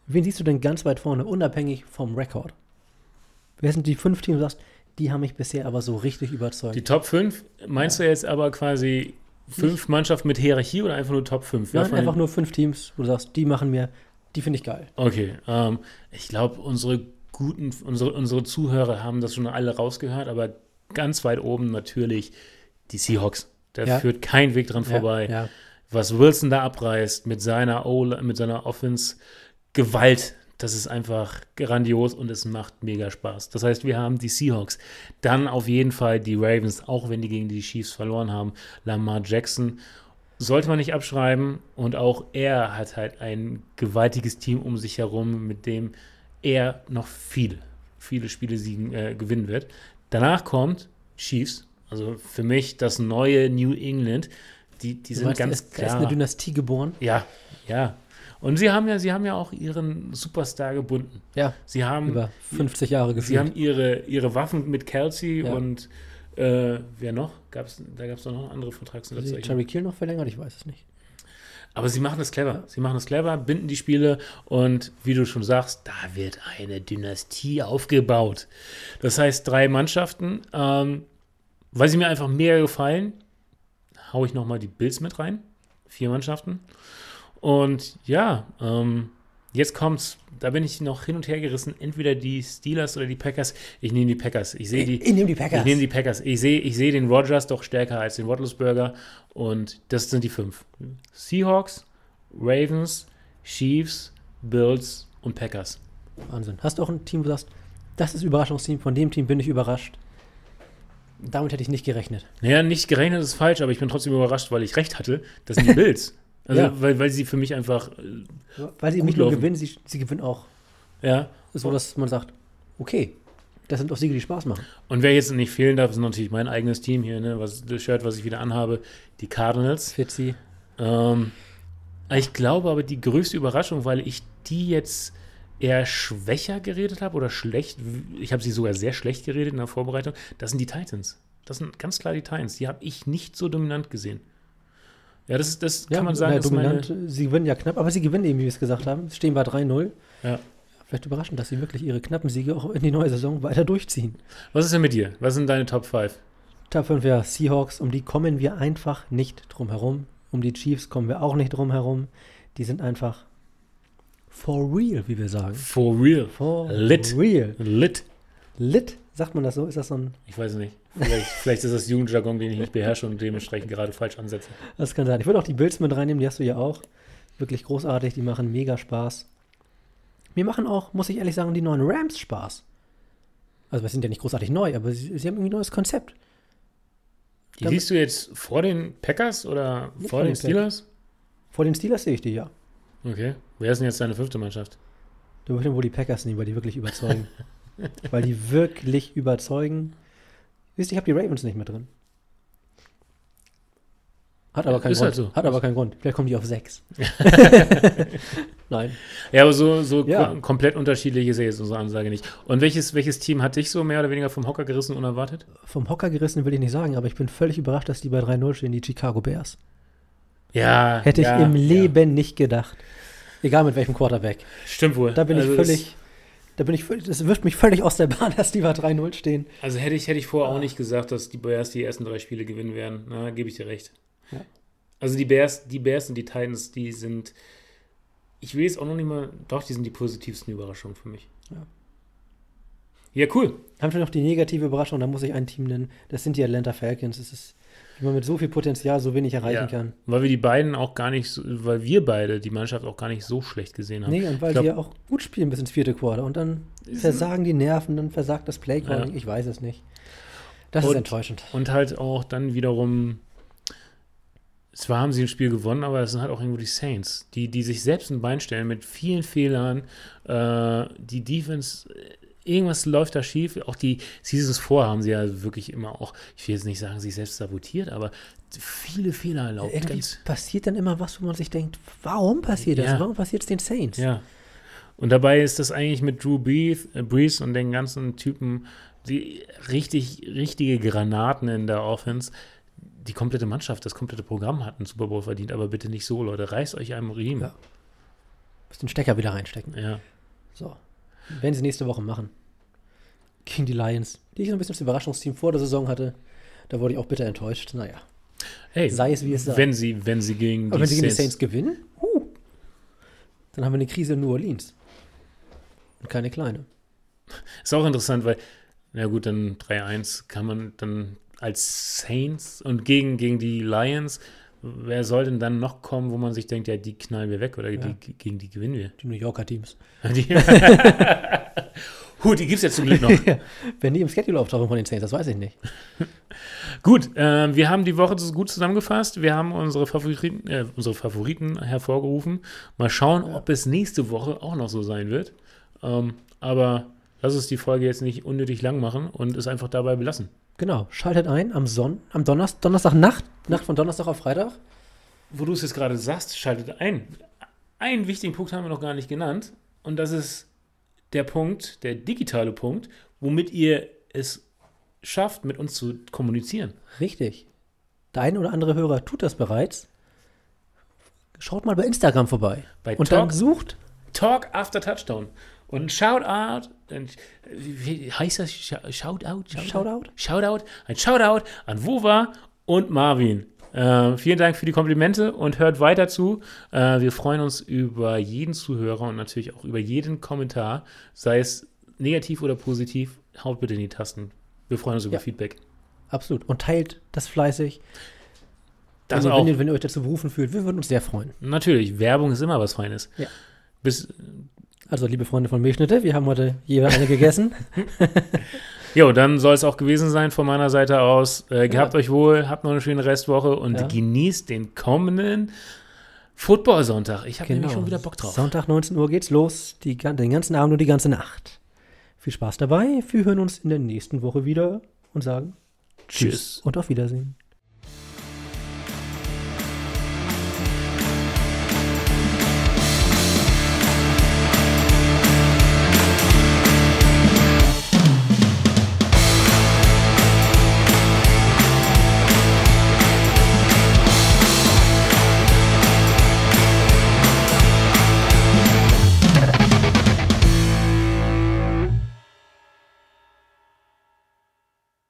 A: Wen siehst du denn ganz weit vorne, unabhängig vom Rekord? Wer sind die fünf Teams, du sagst, die haben mich bisher aber so richtig überzeugt?
B: Die Top 5, meinst du jetzt aber quasi fünf Mannschaften mit Hierarchie oder einfach nur Top 5?
A: Nein, einfach nur fünf Teams, wo du sagst, die machen mir, die finde ich geil.
B: Okay, ähm, ich glaube, unsere guten, unsere, unsere Zuhörer haben das schon alle rausgehört, aber ganz weit oben natürlich die Seahawks. Da
A: Ja.
B: führt kein Weg dran vorbei.
A: Ja, ja.
B: Was Wilson da abreißt mit seiner o mit seiner Offense Gewalt, das ist einfach grandios und es macht mega Spaß. Das heißt, wir haben die Seahawks, dann auf jeden Fall die Ravens, auch wenn die gegen die Chiefs verloren haben. Lamar Jackson sollte man nicht abschreiben und auch er hat halt ein gewaltiges Team um sich herum, mit dem er noch viele, viele Spiele siegen, äh, gewinnen wird. Danach kommt Chiefs, also für mich das neue New England. Die, die sind
A: meinst,
B: ganz
A: da ist, da ist
B: klar.
A: eine Dynastie geboren.
B: Ja, ja. Und sie haben ja, sie haben ja auch ihren Superstar gebunden.
A: Ja,
B: Sie haben,
A: über 50 Jahre
B: sie
A: gefühlt.
B: haben ihre, ihre Waffen mit Kelsey
A: Ja.
B: und äh, wer noch? Gab's, da gab es noch andere Vertragsunterzeichnungen.
A: Jerry Kiel noch verlängert? Ich weiß es nicht.
B: Aber sie machen es clever. Sie machen es clever, binden die Spiele und wie du schon sagst, da wird eine Dynastie aufgebaut. Das heißt, drei Mannschaften. Ähm, weil sie mir einfach mega gefallen, haue ich nochmal die Bills mit rein. Vier Mannschaften. Und ja, ähm, jetzt kommt's. Da bin ich noch hin und her gerissen. Entweder die Steelers oder die Packers. Ich nehme die Packers. Ich sehe die.
A: Ich nehme die Packers.
B: Ich nehme die Packers. Ich sehe ich sehe den Rogers doch stärker als den Roethlisberger. Und das sind die fünf. Seahawks, Ravens, Chiefs, Bills und Packers.
A: Wahnsinn. Hast du auch ein Team, wo du sagst, das ist Überraschungsteam, von dem Team bin ich überrascht. Damit hätte ich nicht gerechnet.
B: Naja, nicht gerechnet ist falsch, aber ich bin trotzdem überrascht, weil ich recht hatte. Das sind die (laughs) Bills. Also,
A: Ja.
B: weil, weil sie für mich einfach, äh,
A: Weil sie nicht nur gewinnen, sie, sie gewinnen auch.
B: ja.
A: So, dass man sagt, okay, das sind auch Siege, die Spaß machen.
B: Und wer jetzt nicht fehlen darf, ist natürlich mein eigenes Team hier, ne? was, das Shirt, was ich wieder anhabe, die Cardinals.
A: Fitzi.
B: Ähm, ich glaube aber die größte Überraschung, weil ich die jetzt eher schwächer geredet habe oder schlecht, ich habe sie sogar sehr schlecht geredet in der Vorbereitung, das sind die Titans. Das sind ganz klar die Titans. Die habe ich nicht so dominant gesehen. Ja, das, das kann man sagen,
A: na,
B: ist meine,
A: dominant. Sie gewinnen ja knapp, aber sie gewinnen eben, wie wir es gesagt haben. Sie stehen bei 3-0.
B: ja.
A: Vielleicht überraschend, dass sie wirklich ihre knappen Siege auch in die neue Saison weiter durchziehen.
B: Was ist denn mit dir? Was sind deine Top 5?
A: Top 5 ja Seahawks, um die kommen wir einfach nicht drum herum. Um die Chiefs kommen wir auch nicht drum herum. Die sind einfach for real, wie wir sagen.
B: For real.
A: For
B: Lit.
A: real.
B: Lit.
A: Lit, sagt man das so? Ist das so ein.
B: Ich weiß nicht. Vielleicht, vielleicht ist das Jugendjargon, den ich nicht beherrsche und dementsprechend gerade falsch ansetze.
A: Das kann sein. Ich würde auch die Bills mit reinnehmen, die hast du ja auch. Wirklich großartig, die machen mega Spaß. Mir machen auch, muss ich ehrlich sagen, die neuen Rams Spaß. Also, wir sind ja nicht großartig neu, aber sie, sie haben irgendwie ein neues Konzept.
B: Die
A: Damit-
B: siehst du jetzt vor den Packers oder vor
A: vor
B: den
A: den
B: Steelers?
A: Vor den Steelers sehe ich die ja.
B: Okay. Wer ist denn jetzt deine fünfte Mannschaft?
A: Du würdest wohl die Packers nehmen, weil die wirklich überzeugen. (laughs) weil die wirklich überzeugen. Wisst ihr, ich habe die Ravens nicht mit drin. Hat aber keinen
B: Ist
A: Grund.
B: halt so.
A: Hat aber keinen Grund. Vielleicht kommen die auf sechs. (laughs) Nein.
B: Ja, aber so, so
A: Ja.
B: ko komplett unterschiedlich ist ja jetzt unsere Ansage nicht. Und welches, welches Team hat dich so mehr oder weniger vom Hocker gerissen, unerwartet?
A: Vom Hocker gerissen will ich nicht sagen, aber ich bin völlig überrascht, dass die bei 3-0 stehen, die Chicago Bears.
B: Ja.
A: Hätte ich
B: ja,
A: im
B: ja.
A: Leben nicht gedacht. Egal mit welchem Quarterback.
B: Stimmt wohl.
A: Da bin
B: also
A: ich völlig. Da bin ich völlig. Das wirft mich völlig aus der Bahn, (laughs) dass die bei 3-0 stehen.
B: Also hätte ich, hätte ich vorher auch nicht gesagt, dass die Bears die ersten drei Spiele gewinnen werden. Na, gebe ich dir recht.
A: Ja.
B: Also die Bears, die Bears und die Titans, die sind. Ich will jetzt auch noch nicht mal. Doch, die sind die positivsten Überraschungen für mich. Ja, cool.
A: Haben wir noch die negative Überraschung, da muss ich ein Team nennen. Das sind die Atlanta Falcons. Das ist, wie man mit so viel Potenzial so wenig erreichen
B: Ja.
A: kann.
B: Weil wir die beiden auch gar nicht, so, weil wir beide die Mannschaft auch gar nicht so schlecht gesehen haben.
A: Nee, und weil
B: glaub-
A: die ja auch gut spielen bis ins vierte Quarter. Und dann versagen die Nerven, dann versagt das Playcalling.
B: Ja.
A: Ich weiß es nicht. Das ist
B: Und-
A: enttäuschend.
B: Und halt auch dann wiederum, zwar haben sie ein Spiel gewonnen, aber es sind halt auch irgendwo die Saints, die, die sich selbst ein Bein stellen mit vielen Fehlern. Äh, die Defense, irgendwas läuft da schief. Auch die Seasons vor haben sie ja wirklich immer auch, ich will jetzt nicht sagen, sich selbst sabotiert, aber viele Fehler erlaubt.
A: Irgendwie
B: Ganz,
A: passiert dann immer was, wo man sich denkt, warum passiert das?
B: Ja.
A: Warum passiert es den Saints?
B: ja. Und dabei ist das eigentlich mit Drew Brees, äh, und den ganzen Typen, die richtig, richtige Granaten in der Offense. Die komplette Mannschaft, das komplette Programm hat einen Super Bowl verdient, aber bitte nicht so, Leute. Reißt euch einem Riemen.
A: Ja. Müsst den Stecker wieder reinstecken.
B: Ja.
A: So. Werden sie nächste Woche machen. Gegen die Lions, die ich so ein bisschen das Überraschungsteam vor der Saison hatte. Da wurde ich auch bitter enttäuscht. Naja.
B: Hey,
A: Sei es wie es sei.
B: wenn sie, wenn sie gegen die
A: wenn sie gegen die
B: Saints,
A: Saints gewinnen, huh, dann haben wir eine Krise in New Orleans. Und keine kleine.
B: ist auch interessant, weil, na gut, dann 3-1 kann man dann als Saints und gegen, gegen die Lions, wer soll denn dann noch kommen, wo man sich denkt, ja, die knallen wir weg oder
A: Ja.
B: die, gegen die gewinnen wir?
A: Die New Yorker Teams. (laughs)
B: Die, (laughs) Huh, die gibt es ja zum Glück noch. (laughs)
A: Wenn die im Schedule auftauchen von den Saints, das weiß ich nicht. (laughs)
B: Gut, äh, wir haben die Woche gut zusammengefasst. Wir haben unsere Favoriten, äh, unsere Favoriten hervorgerufen. Mal schauen, ob es nächste Woche auch noch so sein wird. Ähm, aber lass uns die Folge jetzt nicht unnötig lang machen und es einfach dabei belassen.
A: Genau, schaltet ein am Son am Donnerstag, Donnerstag Nacht, Nacht von Donnerstag auf Freitag.
B: Wo du es jetzt gerade sagst, schaltet ein. Einen wichtigen Punkt haben wir noch gar nicht genannt. Und das ist der Punkt, der digitale Punkt, womit ihr es schafft, mit uns zu kommunizieren.
A: Richtig. Der ein oder andere Hörer tut das bereits. Schaut mal bei Instagram vorbei.
B: Bei
A: und dann
B: Talk-
A: sucht
B: Talk after Touchdown. Und ein Shoutout, wie heißt das? Sh- Shoutout?
A: Shoutout?
B: Shoutout, ein Shoutout an Wova und Marvin. Äh, vielen Dank für die Komplimente und hört weiter zu. Äh, wir freuen uns über jeden Zuhörer und natürlich auch über jeden Kommentar, sei es negativ oder positiv. Haut bitte in die Tasten. Wir freuen uns über
A: Ja.
B: Feedback.
A: absolut und teilt das fleißig.
B: Das
A: wenn, ihr,
B: auch.
A: wenn, ihr, wenn ihr euch dazu berufen fühlt, wir würden uns sehr freuen.
B: Natürlich, Werbung ist immer was Feines.
A: Ja.
B: Bis,
A: Also, liebe Freunde von Milchschnitte, wir haben heute jeder eine gegessen. (laughs)
B: Jo, dann soll es auch gewesen sein von meiner Seite aus. Äh, gehabt euch wohl, habt noch eine schöne Restwoche und
A: Ja.
B: genießt den kommenden Football-Sonntag. Ich habe
A: Genau.
B: nämlich schon wieder Bock drauf.
A: Sonntag 19 Uhr geht's los, die, den ganzen Abend und die ganze Nacht. Viel Spaß dabei. Wir hören uns in der nächsten Woche wieder und sagen
B: Tschüss.
A: und auf Wiedersehen.